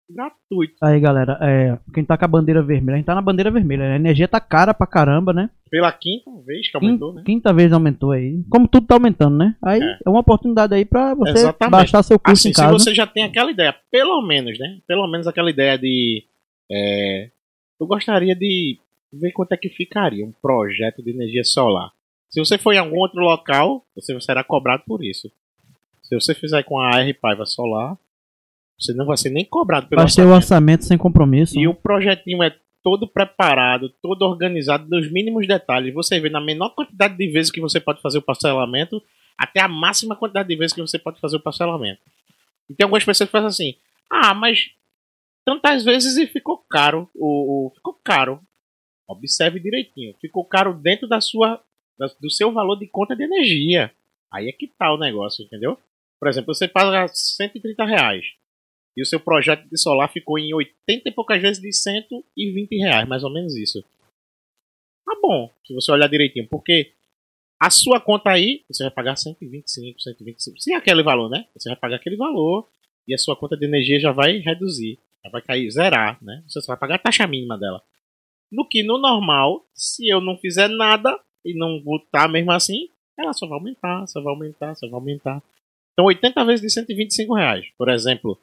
gratuito. Aí, galera, é, quem tá com a bandeira vermelha, a gente tá na bandeira vermelha. A energia tá cara pra caramba, né? Pela quinta vez que aumentou, né? Quinta vez aumentou aí. Como tudo tá aumentando, né? Aí É. é, uma oportunidade aí pra você Exatamente. baixar seu custo Assim, em se casa. você já tem aquela ideia, pelo menos, né? Pelo menos aquela ideia de. é, eu gostaria de ver quanto é que ficaria um projeto de energia solar. Se você for em algum outro local, você será cobrado por isso. Se você fizer com a R Paiva Solar, você não vai ser nem cobrado pelo Vai ter o orçamento. orçamento sem compromisso. E o projetinho é todo preparado, todo organizado, nos mínimos detalhes. Você vê na menor quantidade de vezes que você pode fazer o parcelamento, até a máxima quantidade de vezes que você pode fazer o parcelamento. E tem algumas pessoas que fazem assim: ah, mas tantas vezes e ficou caro. O, o- ficou caro. Observe direitinho. Ficou caro dentro da sua, da- do seu valor de conta de energia. Aí é que tá o negócio, entendeu? Por exemplo, você paga 130 reais e o seu projeto de solar ficou em 80 e poucas vezes de 120 reais, mais ou menos isso. Tá bom, se você olhar direitinho, porque a sua conta aí, você vai pagar 125, 125, sem aquele valor, né? Você vai pagar aquele valor e a sua conta de energia já vai reduzir, já vai cair, zerar, né? Você só vai pagar a taxa mínima dela. No que no normal, se eu não fizer nada e não botar mesmo assim, ela só vai aumentar, só vai aumentar, só vai aumentar. Então 80 vezes de 125 reais, por exemplo,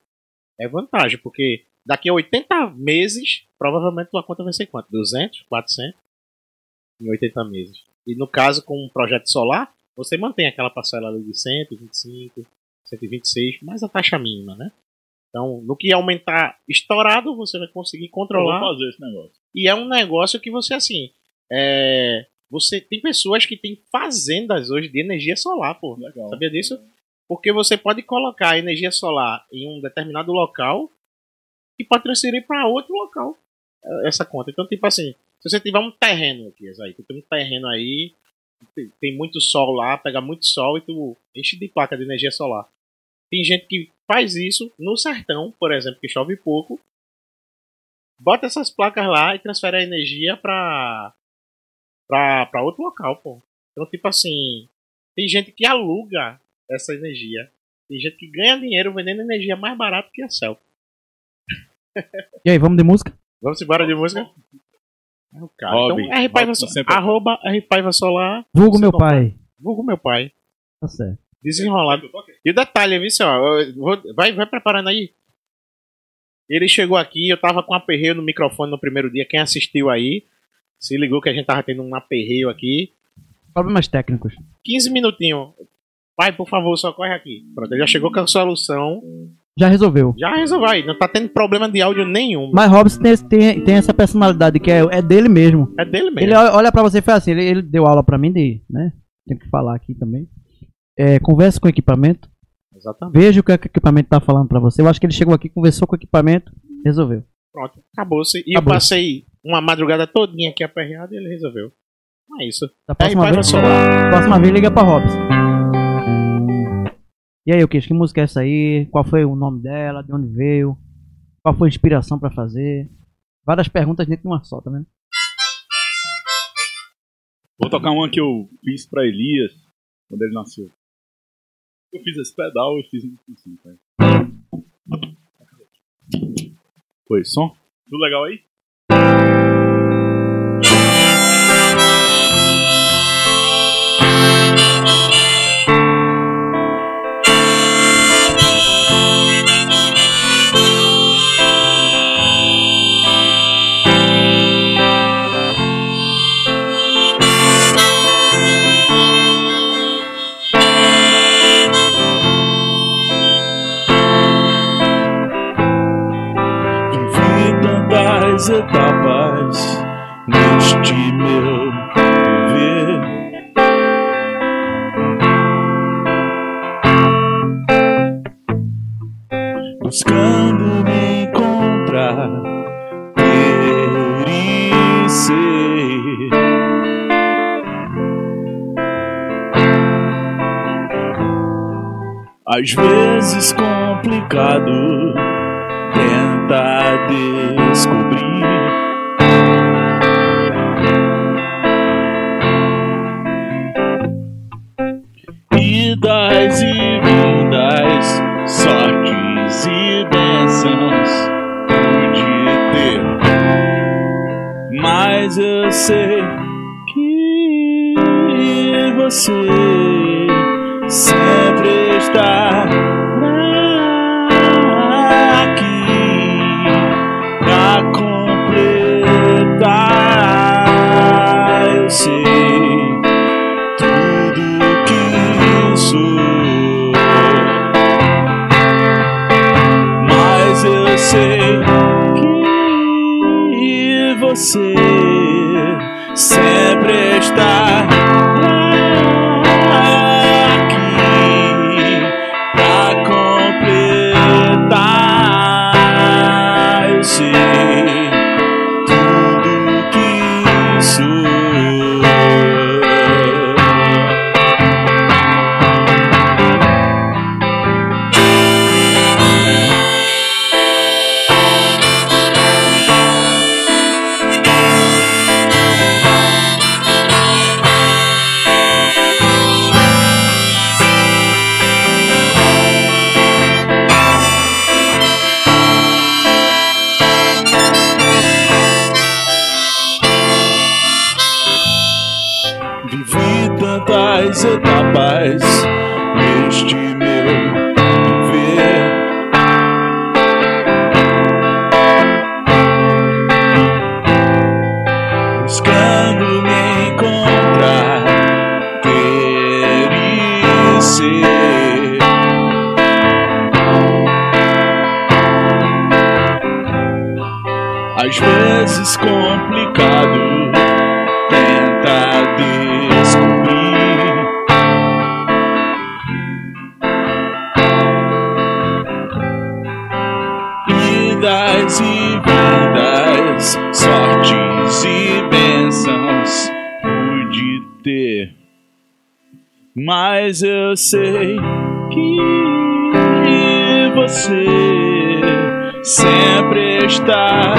é vantagem, porque daqui a 80 meses, provavelmente tua conta vai ser quanto? 200, 400 em 80 meses. E no caso, com um projeto solar, você mantém aquela parcela ali de 125, 126, mais a taxa mínima, né? Então, no que aumentar estourado, você vai conseguir Eu controlar. vou fazer esse negócio. E é um negócio que você, assim, é... Você tem pessoas que têm fazendas hoje de energia solar, pô. Legal. Sabia disso? Porque você pode colocar energia solar em um determinado local e pode transferir para outro local eh, essa conta. Então, tipo assim, se você tiver um terreno aqui, aí, tu tem um terreno aí, tem muito sol lá, pega muito sol e tu enche de placa de energia solar. Tem gente que faz isso no sertão, por exemplo, que chove pouco, bota essas placas lá e transfere a energia para para outro local, pô. Então, tipo assim, tem gente que aluga essa energia. Tem gente que ganha dinheiro vendendo energia mais barato que a Cell. E aí, vamos de música? Vamos embora de música? É o cara. Hobby. Então, R Paiva Solar. Vulgo meu compra. pai. Vulgo meu pai. Tá certo. Desenrolado. E o detalhe, viu, senhor? Vou- Vai, vai preparando aí. Ele chegou aqui, eu tava com um aperreio no microfone no primeiro dia. Quem assistiu aí, se ligou que a gente tava tendo um aperreio aqui. Problemas técnicos. 15 minutinhos. Pai, por favor, socorre aqui. Pronto, ele já chegou com a solução. Já resolveu. Já resolveu aí. Não tá tendo problema de áudio nenhum. Mas Robson tem, tem, tem essa personalidade que é, é dele mesmo. É dele mesmo. Ele olha pra você e faz assim, ele, ele deu aula pra mim de, né? Tem que falar aqui também. É, converse com o equipamento, Exatamente. veja o que, o equipamento tá falando pra você. Eu acho que ele chegou aqui, conversou com o equipamento, resolveu. Pronto. Acabou-se. E Acabou. eu passei uma madrugada todinha aqui aperreado e ele resolveu. É isso. Da próxima vez, celular. próxima vez liga pra Robson. E aí, o que? Que música é essa aí? Qual foi o nome dela? De onde veio? Qual foi a inspiração pra fazer? Várias perguntas dentro de uma só, tá vendo? Vou tocar uma que eu fiz pra Elias quando ele nasceu. Eu fiz esse pedal e fiz um assim, cara. Foi, som? Tudo legal aí? Etapas neste meu viver. Buscando me encontrar, ter ser. Às vezes complicado tenta descobrir. Idas e vindas, sortes e bênçãos pude ter, mas eu sei que você sempre está você. Sempre está mas eu sei que você sempre está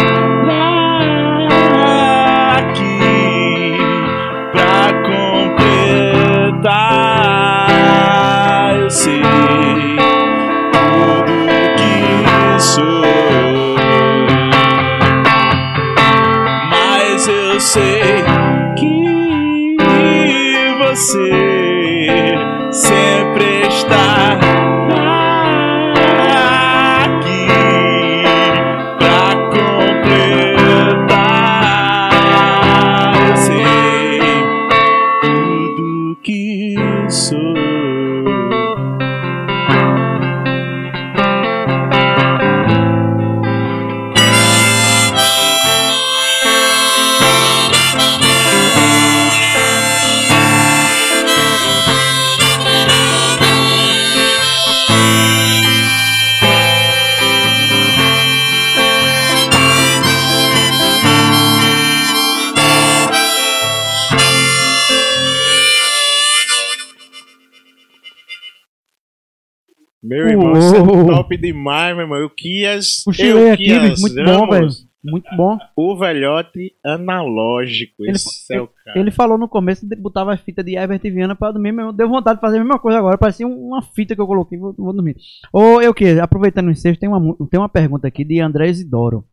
irmão. O. Cochilei eu, aqui, muito bom, velho. Muito bom. O velhote analógico. Ele- esse é o cara. Ele falou no começo de botava a fita de e Viana pra dormir, mas deu vontade de fazer a mesma coisa agora. Parecia um- uma fita que eu coloquei, vou, vou dormir. Ô, eu que, aproveitando o ensejo, tem uma, tem uma pergunta aqui de André Isidoro.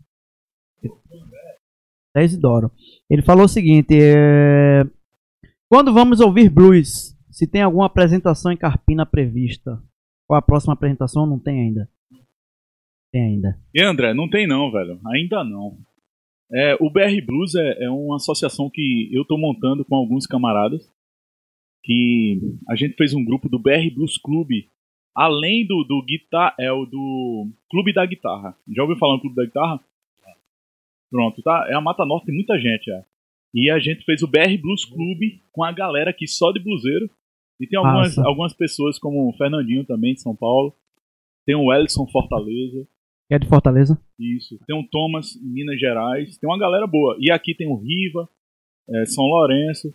André Isidoro. Ele falou o seguinte: é, Quando vamos ouvir blues? Se tem alguma apresentação em Carpina prevista? Qual a próxima apresentação? Não tem ainda. Tem ainda. E André, não tem não, velho. Ainda não. É, o BR Blues é, é uma associação que eu tô montando com alguns camaradas. Que a gente fez um grupo do BR Blues Clube. Além do, do guitar, é o do Clube da Guitarra. Já ouviu falar no Clube da Guitarra? Pronto, tá? É a Mata Norte, tem muita gente, é. E a gente fez o BR Blues Clube com a galera aqui só de bluseiro. E tem algumas, algumas pessoas como o Fernandinho também, de São Paulo. Tem o Ellison Fortaleza. É de Fortaleza? Isso. Tem o Thomas em Minas Gerais. Tem uma galera boa. E aqui tem o Riva, é, São Lourenço.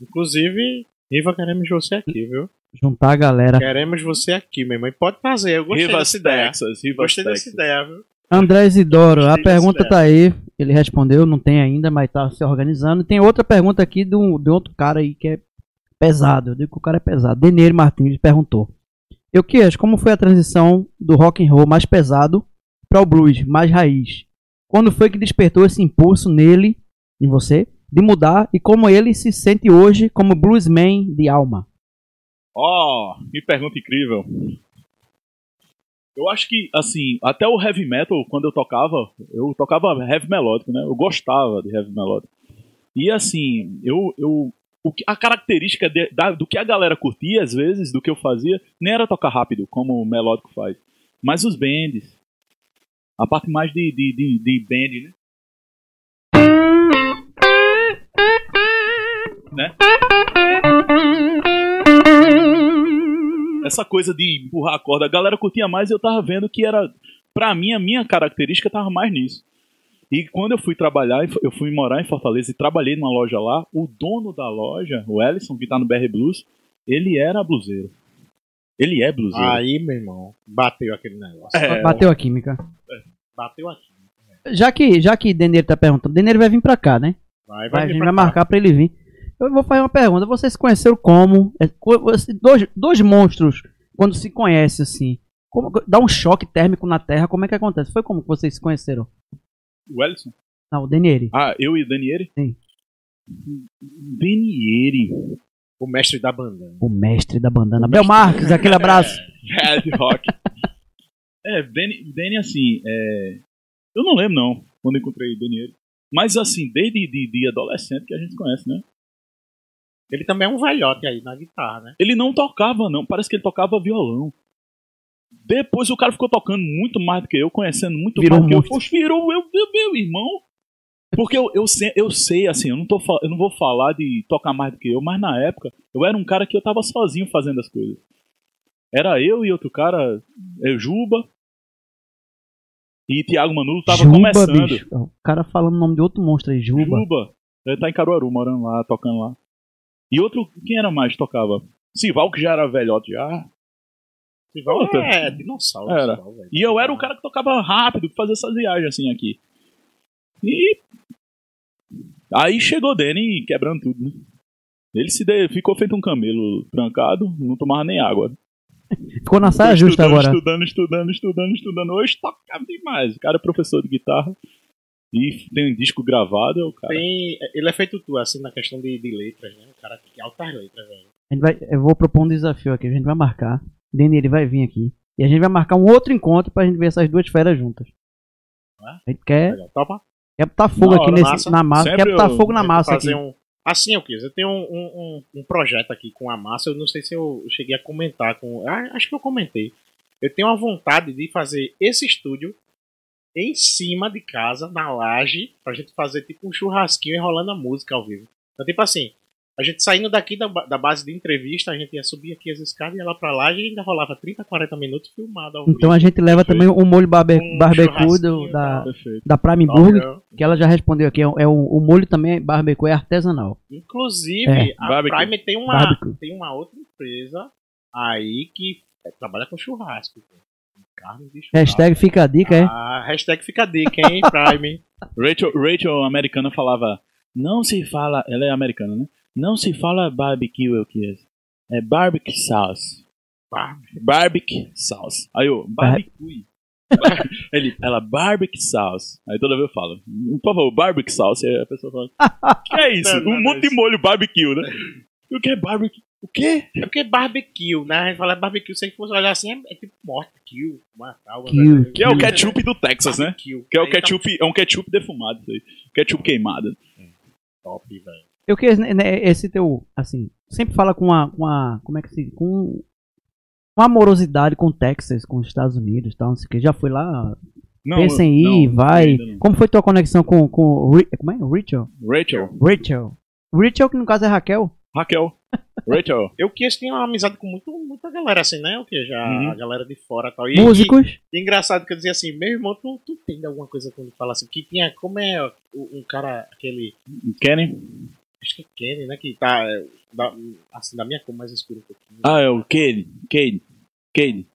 Inclusive, Riva, queremos você aqui, viu? Juntar a galera. Queremos você aqui, meu irmão. E pode fazer. Eu gostei Rivas, dessa ideia. Texas. Rivas, Gostei Texas. dessa ideia, viu? André Isidoro, a pergunta tá aí. Ele respondeu, não tem ainda, mas tá se organizando. Tem outra pergunta aqui de, um, de outro cara aí que é pesado. Eu digo que o cara é pesado. Deneiro Martins perguntou. Eu que acho, como foi a transição do rock and roll mais pesado para o blues mais raiz? Quando foi que despertou esse impulso nele, em você, de mudar e como ele se sente hoje como bluesman de alma? Ó, que pergunta incrível. Eu acho que, assim, até o heavy metal, quando eu tocava, eu tocava heavy melódico, né? Eu gostava de heavy melódico. E, assim, eu. eu a característica de- da- do que a galera curtia, às vezes, do que eu fazia, nem era tocar rápido, como o melódico faz. Mas os bands. A parte mais de, de, de, de band, né? Né? essa coisa de empurrar a corda, a galera curtia mais e eu tava vendo que era, pra mim, a minha característica tava mais nisso. E quando eu fui trabalhar, eu fui morar em Fortaleza e trabalhei numa loja lá, o dono da loja, o Ellison, que tá no BR Blues, ele era bluseiro. Ele é bluseiro. Aí, meu irmão, bateu aquele negócio. É, Bateu a química. Bateu aqui. Já que, já que Deneiro tá perguntando, Deneiro vai vir pra cá, né? Vai, Vai, a vir gente vai cá. marcar pra ele vir. Eu vou fazer uma pergunta. Vocês se conheceram como? É, Dois, dois monstros, quando se conhecem assim, como- dá um choque térmico na Terra, como é que acontece? Foi como que vocês se conheceram? O Ellison? Não, o Denieri. Ah, eu e o Danieri? Sim. Danieri. O mestre da bandana. O mestre da bandana. Bel Marques, aquele abraço. Red Rock. é, Danny, Danny assim, é, eu não lembro não, quando encontrei o Danieri. Mas assim, desde de, de adolescente que a gente conhece, né? Ele também é um velhote aí na guitarra, né? Ele não tocava, não. Parece que ele tocava violão. Depois o cara ficou tocando muito mais do que eu, conhecendo muito Virou mais do que eu. Poxa, virou meu, meu, meu irmão. Porque eu, eu, sei, eu sei, assim, eu não, tô, eu não vou falar de tocar mais do que eu, mas na época eu era um cara que eu tava sozinho fazendo as coisas. Era eu e outro cara, é, Juba. E Thiago Manulo tava Juba, começando. bicho. O cara falando o nome de outro monstro aí, Juba. Juba. Ele tá em Caruaru, morando lá, tocando lá. E outro, quem era mais que tocava? Sival, que já era velhote já. Sival Outra. é dinossauro. Era. Sival, velho. E eu era o cara que tocava rápido, que fazia essas viagens assim aqui. E. Aí chegou o Danny quebrando tudo, né? Ele se de- ficou feito um camelo trancado, não tomava nem água. Ficou na saia justa estudando, agora. Estudando, estudando, estudando, estudando. Hoje tocava demais. O cara é professor de guitarra. E tem um disco gravado, é o cara. Tem, ele é feito tu, assim, na questão de, de letras, né? O cara tem altas letras, velho. A gente vai, eu vou propor um desafio aqui. A gente vai marcar. Deni, ele vai vir aqui. E a gente vai marcar um outro encontro pra gente ver essas duas feras juntas. Ah. A gente quer, Legal. Topa? Quer botar fogo Na aqui nesse, massa. na massa. Quer botar fogo na massa aqui. um. Assim eu quis. Eu tenho um, um, um- projeto aqui com a massa. Eu não sei se eu cheguei a comentar com. Ah, acho que eu comentei. Eu tenho uma vontade de fazer esse estúdio em cima de casa, na laje, pra gente fazer tipo um churrasquinho e rolando a música ao vivo. Então, tipo assim, a gente saindo daqui da, da base de entrevista, a gente ia subir aqui as escadas, ia lá pra laje e ainda rolava 30, 40 minutos filmado ao vivo. Então a gente leva também o molho barbe, Um barbecue do- da, Perfeito. da Prime Top, Burger, que ela já respondeu aqui. É, o- é o, o molho também, barbecue, é artesanal. Inclusive, É. a Barbecue. Prime tem uma, Barbecue. tem uma outra empresa aí que é, trabalha com churrasco. Carne de churrasco. Hashtag fica a dica, é? Ah, hashtag fica a dica, hein, Prime. Rachel, Rachel, americana, falava: Não se fala. Ela é americana, né? Não se fala barbecue, o que é? É barbecue sauce. Barbecue sauce. Aí eu, barbecue. Bar- Ele, ela, barbecue sauce. Aí toda vez eu falo, por favor, barbecue sauce. Aí a pessoa fala, que é isso? Não, Um não, monte de molho barbecue, né? O que é barbecue? O quê? É porque barbecue, né? A gente fala barbecue, se a gente fosse olhar assim, é, é tipo morte, kill, matar. Kill, Que é o ketchup do Texas, né? Barbecue. Que é o tá ketchup, é um ketchup defumado, isso aí. Ketchup queimado. top, velho. Eu que né, esse teu, assim, sempre fala com a, com a como é que se, com uma amorosidade com o Texas, com os Estados Unidos, e tal, não sei o que. Já foi lá, Não, pensa em ir, não, vai. não. Como foi tua conexão com, com como é? Rachel? Rachel. Rachel. Rachel, que no caso é Raquel. Raquel. Rachel. Eu que tinha uma amizade com muito, muita galera assim, né? O que? Já Uhum. a galera de fora e tal. E, Músicos. E, e engraçado que eu dizia assim, meu irmão, tu, tu tem alguma coisa quando fala assim, que tinha, como é o- um cara, aquele, Kenny. Acho que é Kenny, né? Que tá, é, da, assim, da minha cor mais escura um pouquinho. Ah, é o Kenny. Kenny. Kenny.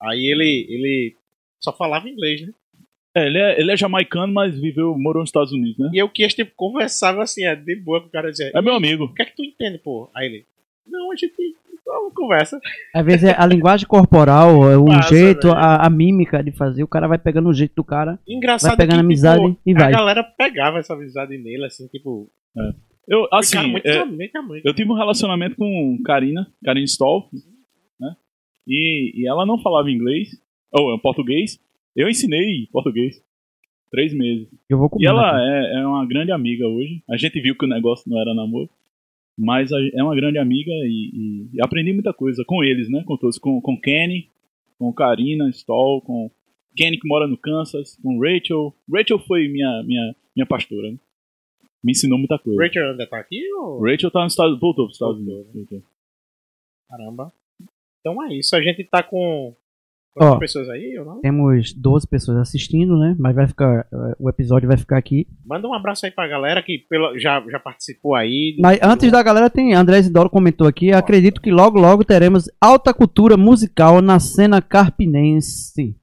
Aí ele, ele só falava inglês, né? É, ele é, ele é jamaicano, mas viveu, morou nos Estados Unidos, né? E eu que tipo, conversava assim, é, de boa com o cara dizia, É meu amigo. o que é que tu entende, pô? Aí ele, não, a gente só conversa. Às vezes é a linguagem corporal, é o Passa, jeito, a, a mímica de fazer, o cara vai pegando o jeito do cara. Engraçado Vai pegando que, amizade tipo, e vai. A galera pegava essa amizade nele, assim, tipo, Eu, assim, muito, é, muito, muito. eu tive um relacionamento com Karina, Karina Stoll, né? E, e ela não falava inglês, ou é português. Eu ensinei português. Três meses. Eu vou comer. E ela é, é uma grande amiga hoje. A gente viu que o negócio não era namoro. Mas a- é uma grande amiga e, e- e aprendi muita coisa com eles, né? Com todos. Com, com Kenny, com Karina Stoll, com Kenny que mora no Kansas, com Rachel. Rachel foi minha, minha, minha pastora, né? Me ensinou muita coisa. Rachel ainda tá aqui ou... Rachel tá nos Estados voltou pros Estados Unidos. Voltou. Caramba. Então é isso, a gente tá com quantas Ó. pessoas aí ou não? Temos 12 pessoas assistindo, né? Mas vai ficar. eh, O episódio vai ficar aqui. Manda um abraço aí pra galera que pelo, já, já participou aí. Mas antes da galera, tem André Isidoro comentou aqui. Acredito que logo, logo teremos alta cultura musical na cena carpinense.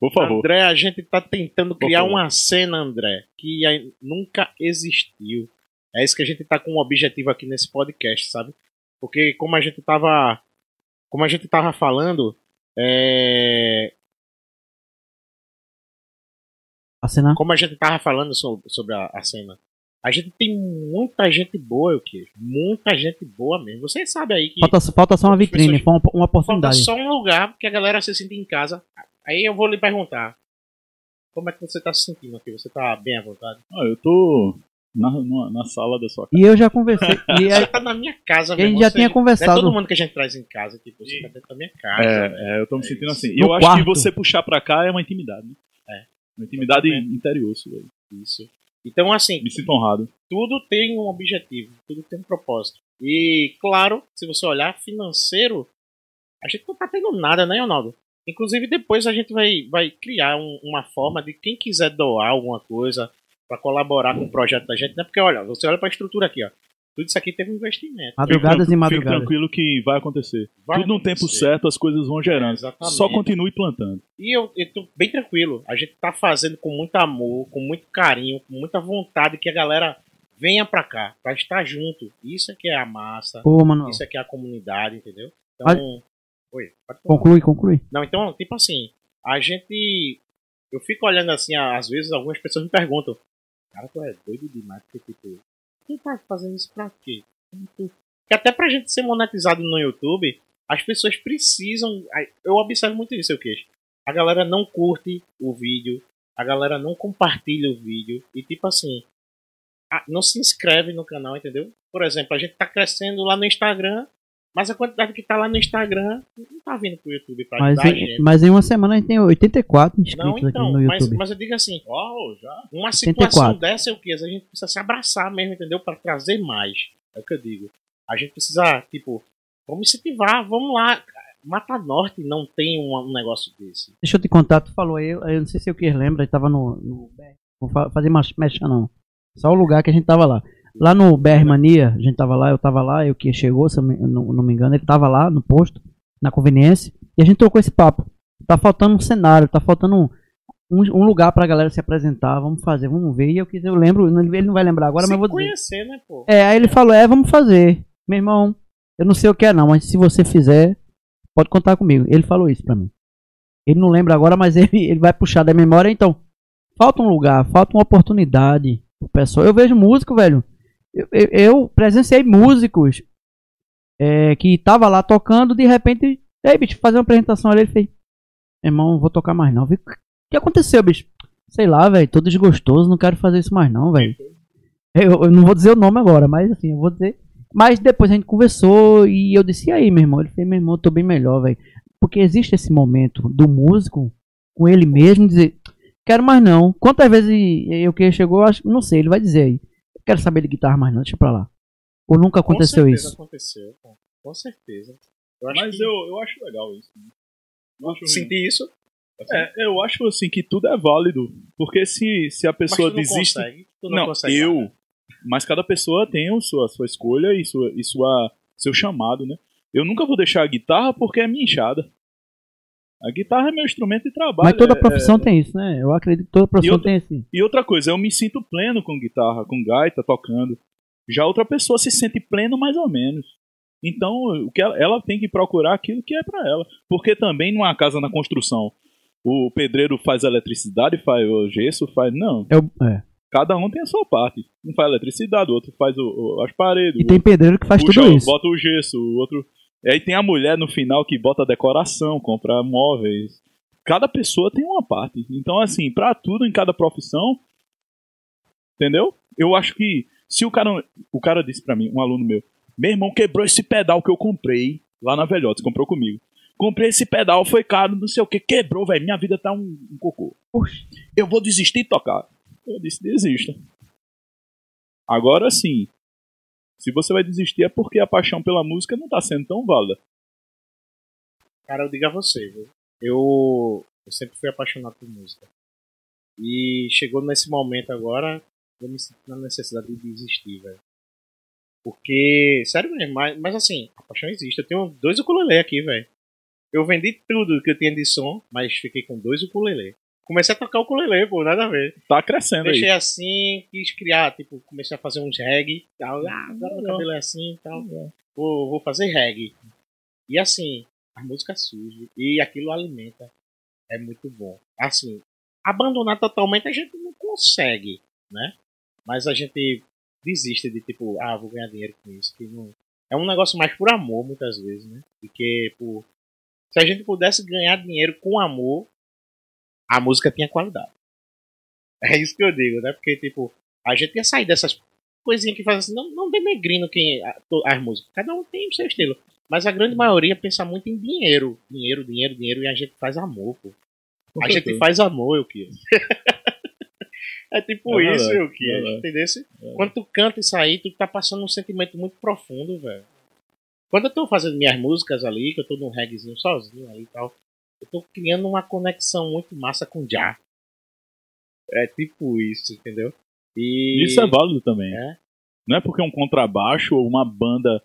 Por favor. André, a gente tá tentando criar uma cena, André, que nunca existiu. É isso que a gente tá com um objetivo aqui nesse podcast, sabe? Porque como a gente tava. Como a gente tava falando, é, A cena. como a gente tava falando sobre, sobre a, a cena, a gente tem muita gente boa, o que? Muita gente boa mesmo. Você sabe aí que Falta, falta só uma Outras vitrine, pessoas- uma, uma falta oportunidade. só um lugar que a galera se sinta em casa. Aí eu vou lhe perguntar. Como é que você tá se sentindo aqui? Você tá bem à vontade? Ah, eu tô na, na, na sala da sua casa. E eu já conversei. E Você a, tá na minha casa, a gente mesmo. já Você- tinha Não é conversado. todo mundo que a gente traz em casa, tipo, você tá dentro da minha casa. É, é, eu tô me É sentindo isso. assim. E No eu acho que quarto. você puxar pra cá é uma intimidade, né? É. Uma intimidade interior, isso, velho. Isso. Então, assim, Me sinto honrado. tudo tem um objetivo, tudo tem um propósito. E, claro, se você olhar financeiro, a gente não tá tendo nada, né, Ronaldo? Inclusive, depois a gente vai, vai criar um- uma forma de quem quiser doar alguma coisa para colaborar com o projeto da gente, né? Porque, olha, você olha para a estrutura aqui, ó. Tudo isso aqui teve um investimento. Madrugadas Fique e madrugadas. Fique tranquilo que vai acontecer. Vai Tudo no tempo acontecer. certo, as coisas vão gerando. Exatamente. Só continue plantando. E eu, eu tô bem tranquilo. A gente tá fazendo com muito amor, com muito carinho, com muita vontade que a galera venha pra cá, pra estar junto. Isso é que é a massa, Pô, isso é que é a comunidade, entendeu? Então. Oi. Conclui, conclui. Não, então, tipo assim, a gente. Eu fico olhando assim, às vezes algumas pessoas me perguntam, cara, tu é doido demais, porque tipo, tu tá fazendo isso pra quê? Que até pra gente ser monetizado no YouTube, as pessoas precisam. Eu observo muito isso, eu queixo. A galera não curte o vídeo, a galera não compartilha o vídeo, e tipo assim, não se inscreve no canal, entendeu? Por exemplo, a gente tá crescendo lá no Instagram, mas a quantidade que tá lá no Instagram não tá vindo pro YouTube pra Mas ajudar em, gente. mas em uma semana a gente tem 84 inscritos Não, aqui então, no mas, YouTube. mas eu digo assim, Uau, já? uma situação 84. dessa é o que? A gente precisa se abraçar mesmo, entendeu? Pra trazer mais. É o que eu digo. A gente precisa, tipo, vamos incentivar, vamos lá. Mata Norte não tem um, negócio desse. Deixa eu te contar, tu falou aí, eu, eu não sei se o que lembra, tava no. no vou fa- fazer mais mexa não. Só o lugar que a gente tava lá. Lá no BR Mania, a gente tava lá, eu tava lá, eu que chegou, se eu não, não me engano, ele tava lá no posto, na conveniência. E a gente trocou esse papo. Tá faltando um cenário, tá faltando um, um, um lugar pra galera se apresentar. Vamos fazer, vamos ver. E eu quis, eu lembro, ele não vai lembrar agora, Se mas eu vou dizer. conhecer, né, pô? É, aí ele falou, é, vamos fazer. Meu irmão, eu não sei o que é não, mas se você fizer, pode contar comigo. Ele falou isso pra mim. Ele não lembra agora, mas ele, ele vai puxar da memória, então. Falta um lugar, falta uma oportunidade pro pessoal. Eu vejo músico, velho. Eu, eu, presenciei músicos é, que tava lá tocando, de repente, ei, bicho, fazer uma apresentação ali, ele fez, irmão, não vou tocar mais não. O que aconteceu, bicho? Sei lá, velho, tô desgostoso, não quero fazer isso mais não, velho. Eu, eu não vou dizer o nome agora, mas assim, eu vou dizer. Mas depois a gente conversou e eu disse, e aí, meu irmão? Ele fez, meu irmão, tô bem melhor, velho. Porque existe esse momento do músico com ele mesmo dizer, quero mais não. Quantas vezes eu que chegou, acho, não sei, ele vai dizer aí. Quero saber de guitarra mais não, deixa pra lá. Ou nunca aconteceu Com certeza isso. aconteceu, pô. Com certeza. Eu Mas que eu, eu acho legal isso. né? Eu acho ruim. senti isso. É, eu acho assim que tudo é válido. Porque se, se a Mas pessoa tu não desiste. consegue. Tu não, Não, consegue eu. nada. Mas cada pessoa tem o sua, sua escolha e, sua, e sua, seu chamado, né? Eu nunca vou deixar a guitarra porque é minha enxada. A guitarra é meu instrumento de trabalho. Mas toda é- profissão tem isso, né? Eu acredito que toda profissão outra- tem esse. E outra coisa, eu me sinto pleno com guitarra, com gaita, tocando. Já outra pessoa se sente pleno mais ou menos. Então, o que ela, ela tem que procurar aquilo que é pra ela. Porque também numa casa na construção, o pedreiro faz eletricidade, faz o gesso, faz. Não. Eu, é. Cada um tem a sua parte. Um faz eletricidade, o outro faz o- o- as paredes. E tem pedreiro que faz puxa, tudo isso. bota o gesso, o outro. E aí tem a mulher no final que bota decoração, compra móveis. Cada pessoa tem uma parte. Então, assim, pra tudo em cada profissão, entendeu? Eu acho que se o cara. O cara disse pra mim, um aluno meu, meu irmão quebrou esse pedal que eu comprei lá na Velhotes, comprou comigo. Comprei esse pedal, foi caro, não sei o que, quebrou, velho. Minha vida tá um, um cocô. Eu vou desistir de tocar. Eu disse, desista. Agora sim, se você vai desistir é porque a paixão pela música não tá sendo tão válida. Cara, eu digo a você, viu? Eu, eu sempre fui apaixonado por música. E chegou nesse momento agora, eu me sinto na necessidade de desistir, velho. Porque, sério mesmo, mas, mas assim, a paixão existe. Eu tenho dois ukulele aqui, velho. Eu vendi tudo que eu tinha de som, mas fiquei com dois ukulele. Comecei a tocar ukulele, pô, nada a ver. Tá crescendo aí. Deixei assim, quis criar, tipo, comecei a fazer uns reggae, tal. Ah, agora meu cabelo é assim e tal. Vou, vou fazer reggae. E assim, a música surge e aquilo alimenta. É muito bom. Assim, abandonar totalmente a gente não consegue, né? Mas a gente desiste de tipo, ah, vou ganhar dinheiro com isso. Que não... É um negócio mais por amor, muitas vezes, né? Porque por... se a gente pudesse ganhar dinheiro com amor, a música tinha qualidade. É isso que eu digo, né? Porque, tipo, a gente ia sair dessas coisinhas que fazem assim, não, não denegrindo quem, a- as músicas. Cada um tem o seu estilo. Mas a grande maioria pensa muito em dinheiro. Dinheiro, dinheiro, dinheiro, e a gente faz amor, pô. A gente faz amor, eu que. é tipo É isso, eu que. verdade. Entendeu? Quando tu canta isso aí, tu tá passando um sentimento muito profundo, velho. Quando eu tô fazendo minhas músicas ali, que eu tô num reggaezinho sozinho ali e tal, eu tô criando uma conexão muito massa com o Já. É tipo isso, entendeu? E. Isso é válido também. É. Não é porque é um contrabaixo ou uma banda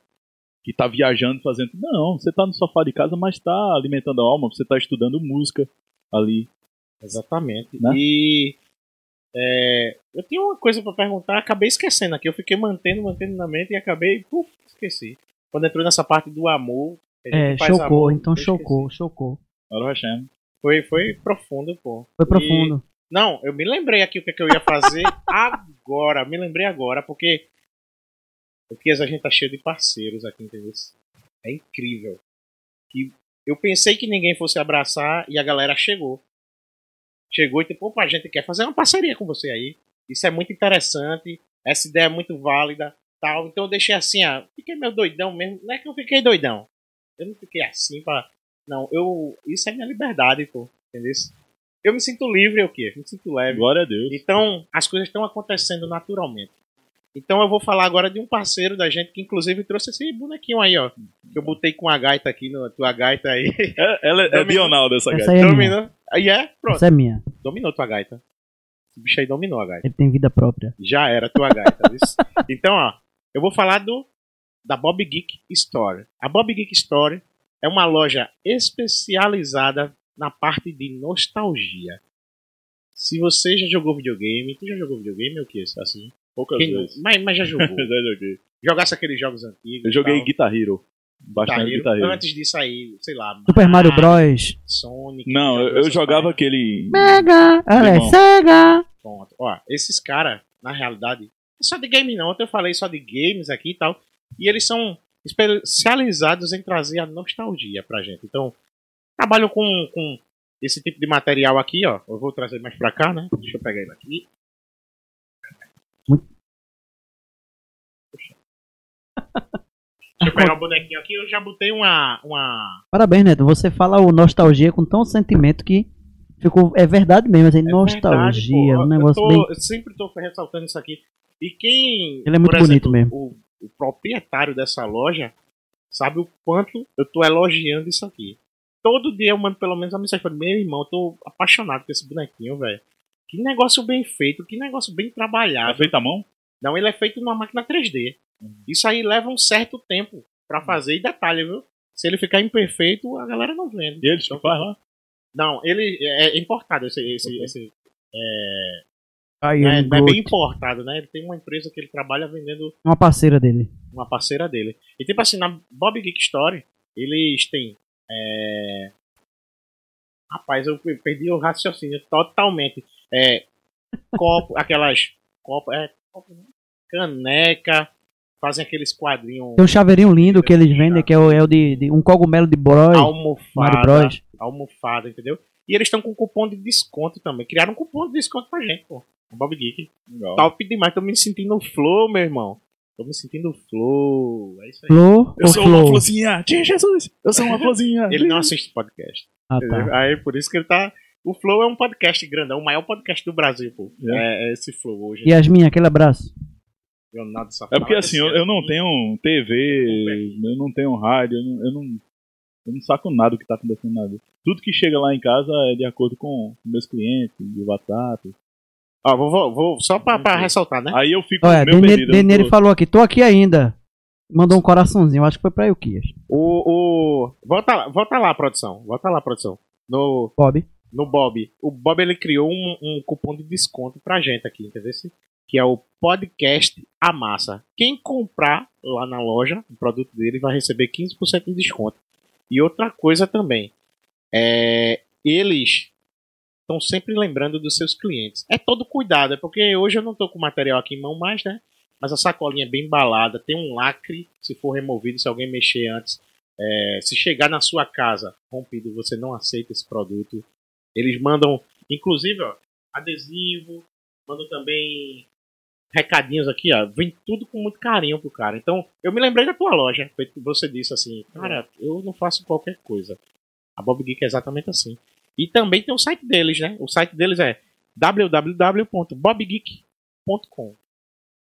que tá viajando fazendo. Não, você tá no sofá de casa, mas tá alimentando a alma, você tá estudando música ali. Exatamente. Né? E é, eu tinha uma coisa pra perguntar, acabei esquecendo aqui. Eu fiquei mantendo, mantendo na mente e acabei, puf, esqueci. Quando entrou nessa parte do amor. É, chocou, amor, então chocou, chocou. Agora Hashem. Foi, foi profundo, pô. Foi profundo. Não, eu me lembrei aqui o que, é que eu ia fazer agora. Me lembrei agora, porque. Porque a gente tá cheio de parceiros aqui, entendeu? É incrível. Que eu pensei que ninguém fosse abraçar e a galera chegou. Chegou e tipo, opa, a gente quer fazer uma parceria com você aí. Isso é muito interessante. Essa ideia é muito válida. tal. Então eu deixei assim, ó. Fiquei meio doidão mesmo. Não é que eu fiquei doidão. Eu não fiquei assim pra. Não, eu. Isso é minha liberdade, pô. Entendeu? Eu me sinto livre, o quê? Eu me sinto leve. Glória a Deus. Então, as coisas estão acontecendo naturalmente. Então, eu vou falar agora de um parceiro da gente que, inclusive, trouxe esse bonequinho aí, ó. Que eu botei com a gaita aqui, no, tua gaita aí. É, ela é, é. Dional dessa Essa gaita. aí é minha. dominou. Aí é, pronto. Essa é minha. Dominou tua gaita. Esse bicho aí dominou a gaita. Ele tem vida própria. Já era tua gaita. então, ó, eu vou falar do da Bob Geek Story. A Bob Geek Story é uma loja especializada na parte de nostalgia. Se você já jogou videogame, tu já jogou videogame ou o que? Assim? Poucas Quem- vezes. mas, mas já jogou. Já joguei. Jogasse aqueles jogos antigos. Eu joguei tal. Guitar Hero. Bastante Guitar Hero. Guitar Hero. Antes disso aí, sei lá. Super Mario Bros. Sonic. Não, eu, eu jogava aquele. Mega! Ela é cega! Pronto. Ó, esses caras, na realidade, é só de game não. Ontem eu falei só de games aqui e tal. E eles são especializados em trazer a nostalgia pra gente. Então, trabalham com, com esse tipo de material aqui, ó. Eu vou trazer mais pra cá, né? Deixa eu pegar ele aqui. Deixa eu pegar o bonequinho aqui. Eu já botei uma. uma... Parabéns, Neto. Você fala o nostalgia com tão sentimento que ficou. É verdade mesmo, assim, nostalgia. Verdade, um negócio eu, tô- bem. eu sempre tô ressaltando isso aqui. E quem. Ele é muito bonito mesmo. O, o proprietário dessa loja sabe o quanto eu tô elogiando isso aqui. Todo dia eu mando pelo menos uma mensagem pra ele, meu irmão, eu tô apaixonado por esse bonequinho, velho. Que negócio bem feito, que negócio bem É trabalhado. feito à mão? Não, ele é feito numa máquina 3D. Isso aí leva um certo tempo pra fazer. E detalhe, viu? Se ele ficar imperfeito, a galera não vende. E eles que faz lá? Não, ele é importado esse, esse, esse Aí, é, é bem importado, né? Ele tem uma empresa que ele trabalha vendendo Uma parceira dele. uma parceira dele. E tipo assim, na Bob Geek Story, eles têm. É... Rapaz, eu perdi o raciocínio totalmente. É, copo, aquelas. Copo, é, não? caneca, fazem aqueles quadrinhos. Tem um chaveirinho lindo que eles vendem, que é o, é o de, de um cogumelo de. Mario almofada, Bros. almofada, entendeu? E eles estão com cupom de desconto também. Criaram um cupom de desconto pra gente, pô. Bob Geek. Legal. Top demais. Tô me sentindo flow, meu irmão. Tô me sentindo flow. É isso aí. Flor Eu ou sou uma Flow? florzinha! Tia Jesus! Eu sou uma florzinha! Ele não assiste podcast. Ah, tá. Aí por isso que ele tá. O Flow é um podcast grandão, o maior podcast do Brasil, pô. É. É, é esse Flow hoje. Yasmin, aquele abraço. Leonardo É Safado, porque assim, eu, eu não tenho TV, eu não tenho rádio, eu não, eu não, eu não saco nada do que tá acontecendo na vida. Tudo que chega lá em casa é de acordo com meus clientes, de WhatsApp. Ó, vou, vou, vou- só pra, pra ressaltar, né? Aí eu fico Olha, meio Deneri, Deneri tô- falou aqui, tô aqui ainda. Mandou um coraçãozinho, acho que foi pra Euquias. O. o... Volta, lá- volta lá, produção. Volta lá, produção. No, Bob. no Bob. O Bob ele criou um, um cupom de desconto pra gente aqui, entendeu? Que é o podcast A Massa. Quem comprar lá na loja o produto dele vai receber 15% de desconto. E outra coisa também, é, eles estão sempre lembrando dos seus clientes. É todo cuidado, é porque hoje eu não tô com o material aqui em mão mais, né? Mas a sacolinha é bem embalada, tem um lacre, se for removido, se alguém mexer antes. É, se chegar na sua casa rompido, você não aceita esse produto. Eles mandam, inclusive, ó, adesivo, mandam também recadinhos aqui, ó. Vem tudo com muito carinho pro cara. Então, eu me lembrei da tua loja. Você disse assim, cara, eu não faço qualquer coisa. A Bob Geek é exatamente assim. E também tem o site deles, né? O site deles é www.bobgeek.com.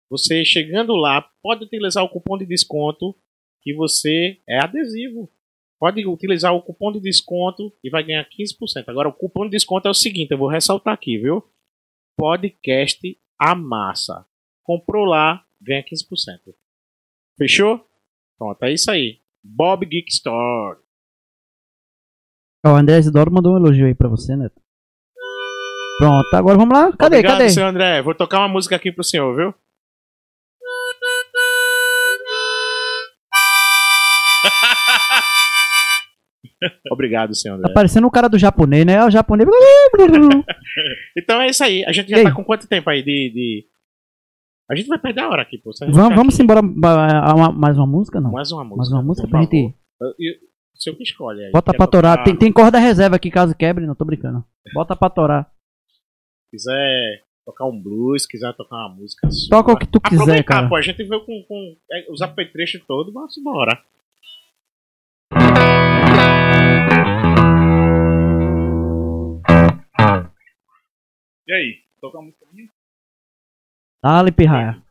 Você chegando lá, pode utilizar o cupom de desconto que você é adesivo. Pode utilizar o cupom de desconto e vai ganhar 15%. Agora, o cupom de desconto é o seguinte, eu vou ressaltar aqui, viu? Podcast Amassa. Comprou lá, ganha 15%. Fechou? Pronto, é isso aí. Bob Geek Store. O André Isidoro mandou um elogio aí pra você, Neto. Pronto, agora vamos lá. Cadê, Obrigado, cadê? seu André. Vou tocar uma música aqui pro senhor, viu? Obrigado, senhor Tá André. parecendo o cara do japonês, né? É o japonês. Então é isso aí. A gente já aí? tá com quanto tempo aí de. de- A gente vai perder a hora aqui, pô. Vamos, vamos aqui- embora. Mais uma música, não? Mais uma música. Mais uma música pra gente. Eu- eu- O senhor que escolhe aí. Bota Quer pra torar. Tem, tem corda reserva aqui caso quebre, não tô brincando. Bota pra torar. quiser tocar um blues, quiser tocar uma música sua. Toca o que tu quiser, cara. pô. A gente veio com, com é, os apetrechos todos, vamos embora. E aí? Toca uma música minha? Dale, pirraia.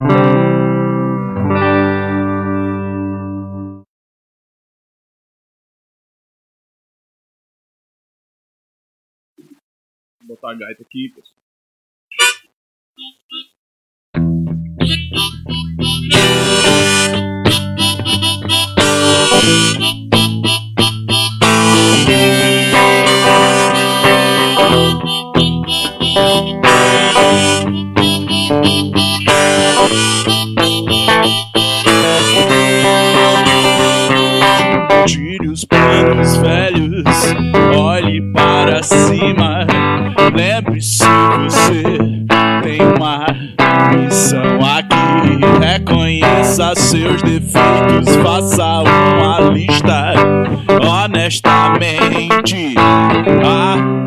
Vou botar a gaita aqui. Seus defeitos, faça uma lista honestamente. Até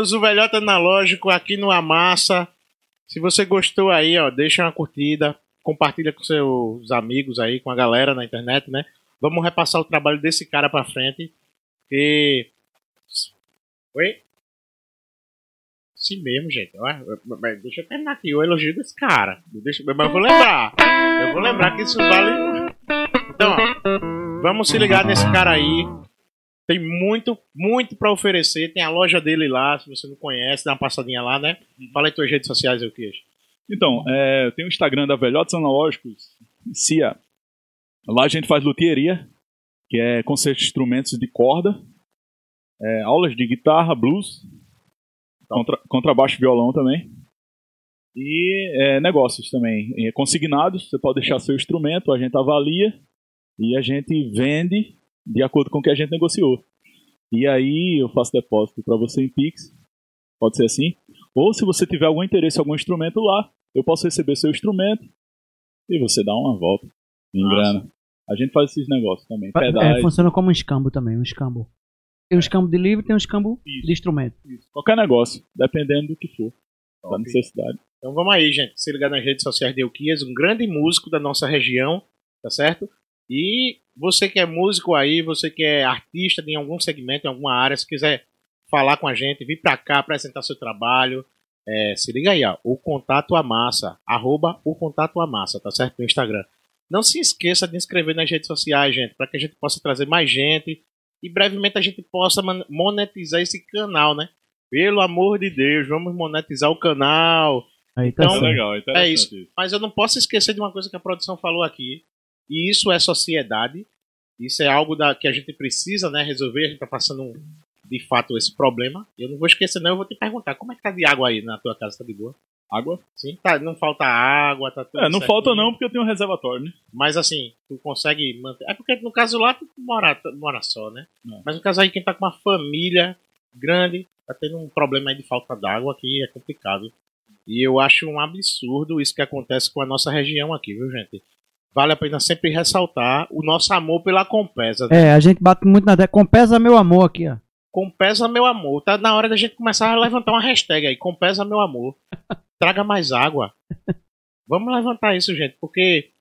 o Velhota Analógico aqui no Amassa. Se você gostou aí, ó, deixa uma curtida, compartilha com seus amigos aí, com a galera na internet, né? Vamos repassar o trabalho desse cara pra frente. E. Oi? Sim mesmo, gente. Mas Deixa eu terminar aqui o elogio desse cara. Deixa... Mas eu vou lembrar. Eu vou lembrar que isso vale. Então, ó, vamos se ligar nesse cara aí. Tem muito, muito pra oferecer. Tem a loja dele lá, se você não conhece, dá uma passadinha lá, né? Fala aí tuas redes sociais, eu queixo. Então, é, tem o Instagram da Velhotes Analógicos, CIA. Lá a gente faz luthieria, que é concerto de instrumentos de corda, é, aulas de guitarra, blues, contra, contrabaixo violão também. E é, negócios também. É, consignados, você pode deixar seu instrumento, a gente avalia e a gente vende de acordo com o que a gente negociou. E aí eu faço depósito para você em Pix, pode ser assim. Ou se você tiver algum interesse em algum instrumento lá, eu posso receber seu instrumento e você dá uma volta em Nossa. grana. A gente faz esses negócios também. É, Pedais, funciona como um escambo também, um escambo. Tem um escambo de livro e tem um escambo Isso. de instrumento. qualquer negócio, dependendo do que for, da necessidade. Então vamos aí, gente. Se ligar nas redes sociais de Euquias, um grande músico da nossa região, tá certo? E você que é músico aí, você que é artista em algum segmento, em alguma área, se quiser falar com a gente, vir pra cá apresentar seu trabalho, é, se liga aí, ó. O Contato Amassa, arroba o Contato Amassa, tá certo? No Instagram. Não se esqueça de inscrever nas redes sociais, gente, para que a gente possa trazer mais gente e brevemente a gente possa monetizar esse canal, né? Pelo amor de Deus, vamos monetizar o canal. Aí tá Então, legal, É isso. Mas eu não posso esquecer de uma coisa que a produção falou aqui. E isso é sociedade. Isso é algo da, que a gente precisa né, resolver. A gente está passando, um- de fato, esse problema. Eu não vou esquecer, não. Eu vou te perguntar: como é que tá de água aí na tua casa? Tá de boa? Água? Sim, tá, não falta água, tá tudo É, não falta não, porque eu tenho um reservatório, né? Mas assim, tu consegue manter. É porque no caso lá tu mora, tu mora só, né? Não. Mas no caso aí, quem tá com uma família grande, tá tendo um problema aí de falta d'água que é complicado. E eu acho um absurdo isso que acontece com a nossa região aqui, viu, gente? Vale a pena sempre ressaltar o nosso amor pela Compesa. né? É, a gente bate muito na. Compesa meu amor aqui, ó. Compesa meu amor. Tá na hora da gente começar a levantar uma hashtag aí. Compesa meu amor. Traga mais água. Vamos levantar isso, gente, porque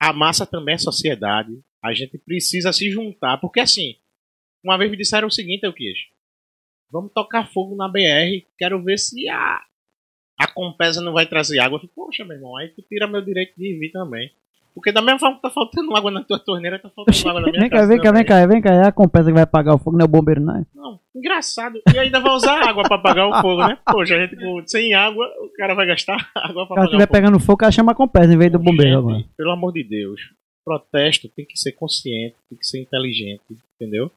a massa também é sociedade. A gente precisa se juntar. Porque assim, uma vez me disseram o seguinte, eu quis. Vamos tocar fogo na BR. Quero ver se a, a Compesa não vai trazer água. Eu falei, poxa, meu irmão, aí tu tira meu direito de vir também. Porque da mesma forma que tá faltando água na tua torneira, tá faltando água na minha Vem cá, casa vem cá, vem cá, vem cá. É a compesa que vai apagar o fogo, não é o bombeiro, não é? Não, engraçado. E ainda vai usar água pra apagar o fogo, né? Poxa, a gente com- sem água, o cara vai gastar água pra Se apagar estiver o fogo. pegando fogo, ela chama a compesa em vez do bombeiro Gente, agora. Pelo amor de Deus. Protesto tem que ser consciente, tem que ser inteligente, entendeu?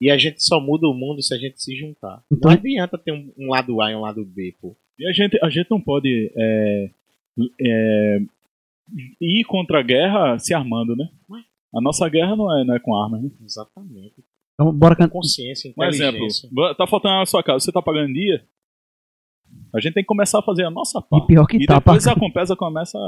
E a gente só muda o mundo se a gente se juntar. Então- Não adianta ter um, um lado A e um lado B, pô. E a gente, a gente não pode é, é, ir contra a guerra se armando, né? A nossa guerra não é, não é com armas, né? Exatamente. Então, bora cantar. Consciência, Um exemplo, inteligência. tá faltando na sua casa, você tá pagando dia? A gente tem que começar a fazer a nossa E parte. pior que E tá, depois pá. a Compesa começa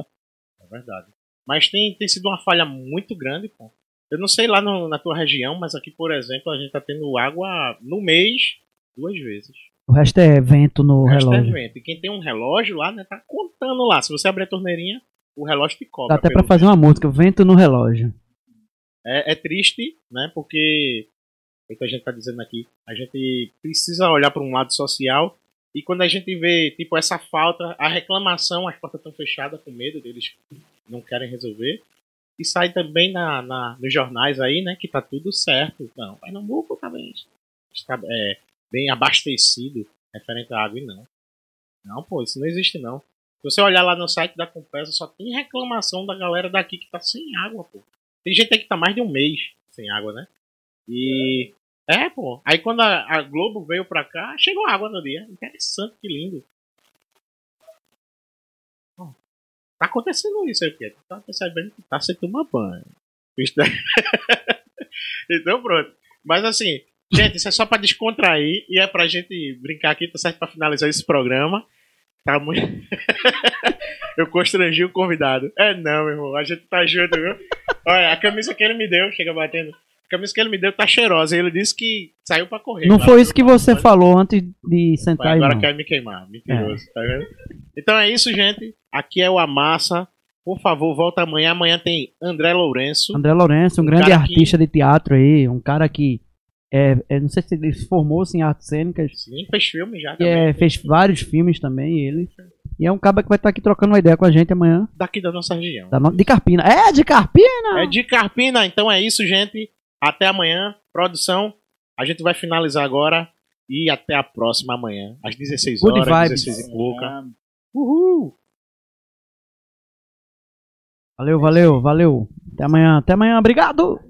É verdade. Mas tem, tem sido uma falha muito grande, pô. Eu não sei lá no- na tua região, mas aqui, por exemplo, a gente tá tendo água no mês duas vezes. O resto é vento no O resto é relógio. vento. E quem tem um relógio lá, né, tá contando lá. Se você abrir a torneirinha, o relógio te Dá cobra. até pelo pra fazer uma música, vento no relógio. É, é triste, né? Porque, é o que a gente tá dizendo aqui, a gente precisa olhar para um lado social e quando a gente vê, tipo, essa falta, a reclamação, as portas estão fechadas com medo deles não querem resolver. E sai também na, na- nos jornais aí, né, que tá tudo certo. Não, Pernambuco tá bem, está é, bem abastecido referente à água e não. Não, pô, isso não existe não. Se você olhar lá no site da Compesa, só tem reclamação da galera daqui que tá sem água, pô. Tem gente aí que tá mais de um mês sem água, né? E. É, pô. Aí quando a, a Globo veio pra cá, chegou água no dia. Interessante, que lindo. Tá acontecendo isso aqui. Tá percebendo que tá sem tomar banho. Então pronto. Mas assim, gente, isso é só pra descontrair e é pra gente brincar aqui, tá certo pra finalizar esse programa. Tá muito. Eu constrangi o convidado. É não, meu irmão. A gente tá junto, viu? Olha, a camisa que ele me deu, chega batendo. A camisa que ele me deu tá cheirosa. Ele disse que saiu pra correr. Não Claro, foi isso que você mas- falou antes de sentar aí, Agora não. quer me queimar. Mentiroso, tá vendo? Então é isso, gente. Aqui é o Amassa. Por favor, volta amanhã. Amanhã tem André Lourenço. André Lourenço, um Um grande cara que- artista de teatro aí, um cara que é, é, não sei se ele se formou-se em artes cênicas, Sim, fez filme já que também. é, fez vários filmes também, ele. E é um cara que vai estar aqui trocando uma ideia com a gente amanhã, Daqui da nossa região. da no- de Carpina. É, de Carpina! É de Carpina. Então é isso, gente. Até amanhã. Produção. A gente vai finalizar agora. E até a próxima amanhã. Às 16 Good horas, vibes. 16 e pouca. Uhul! Valeu, valeu, valeu. Até amanhã, até amanhã, obrigado!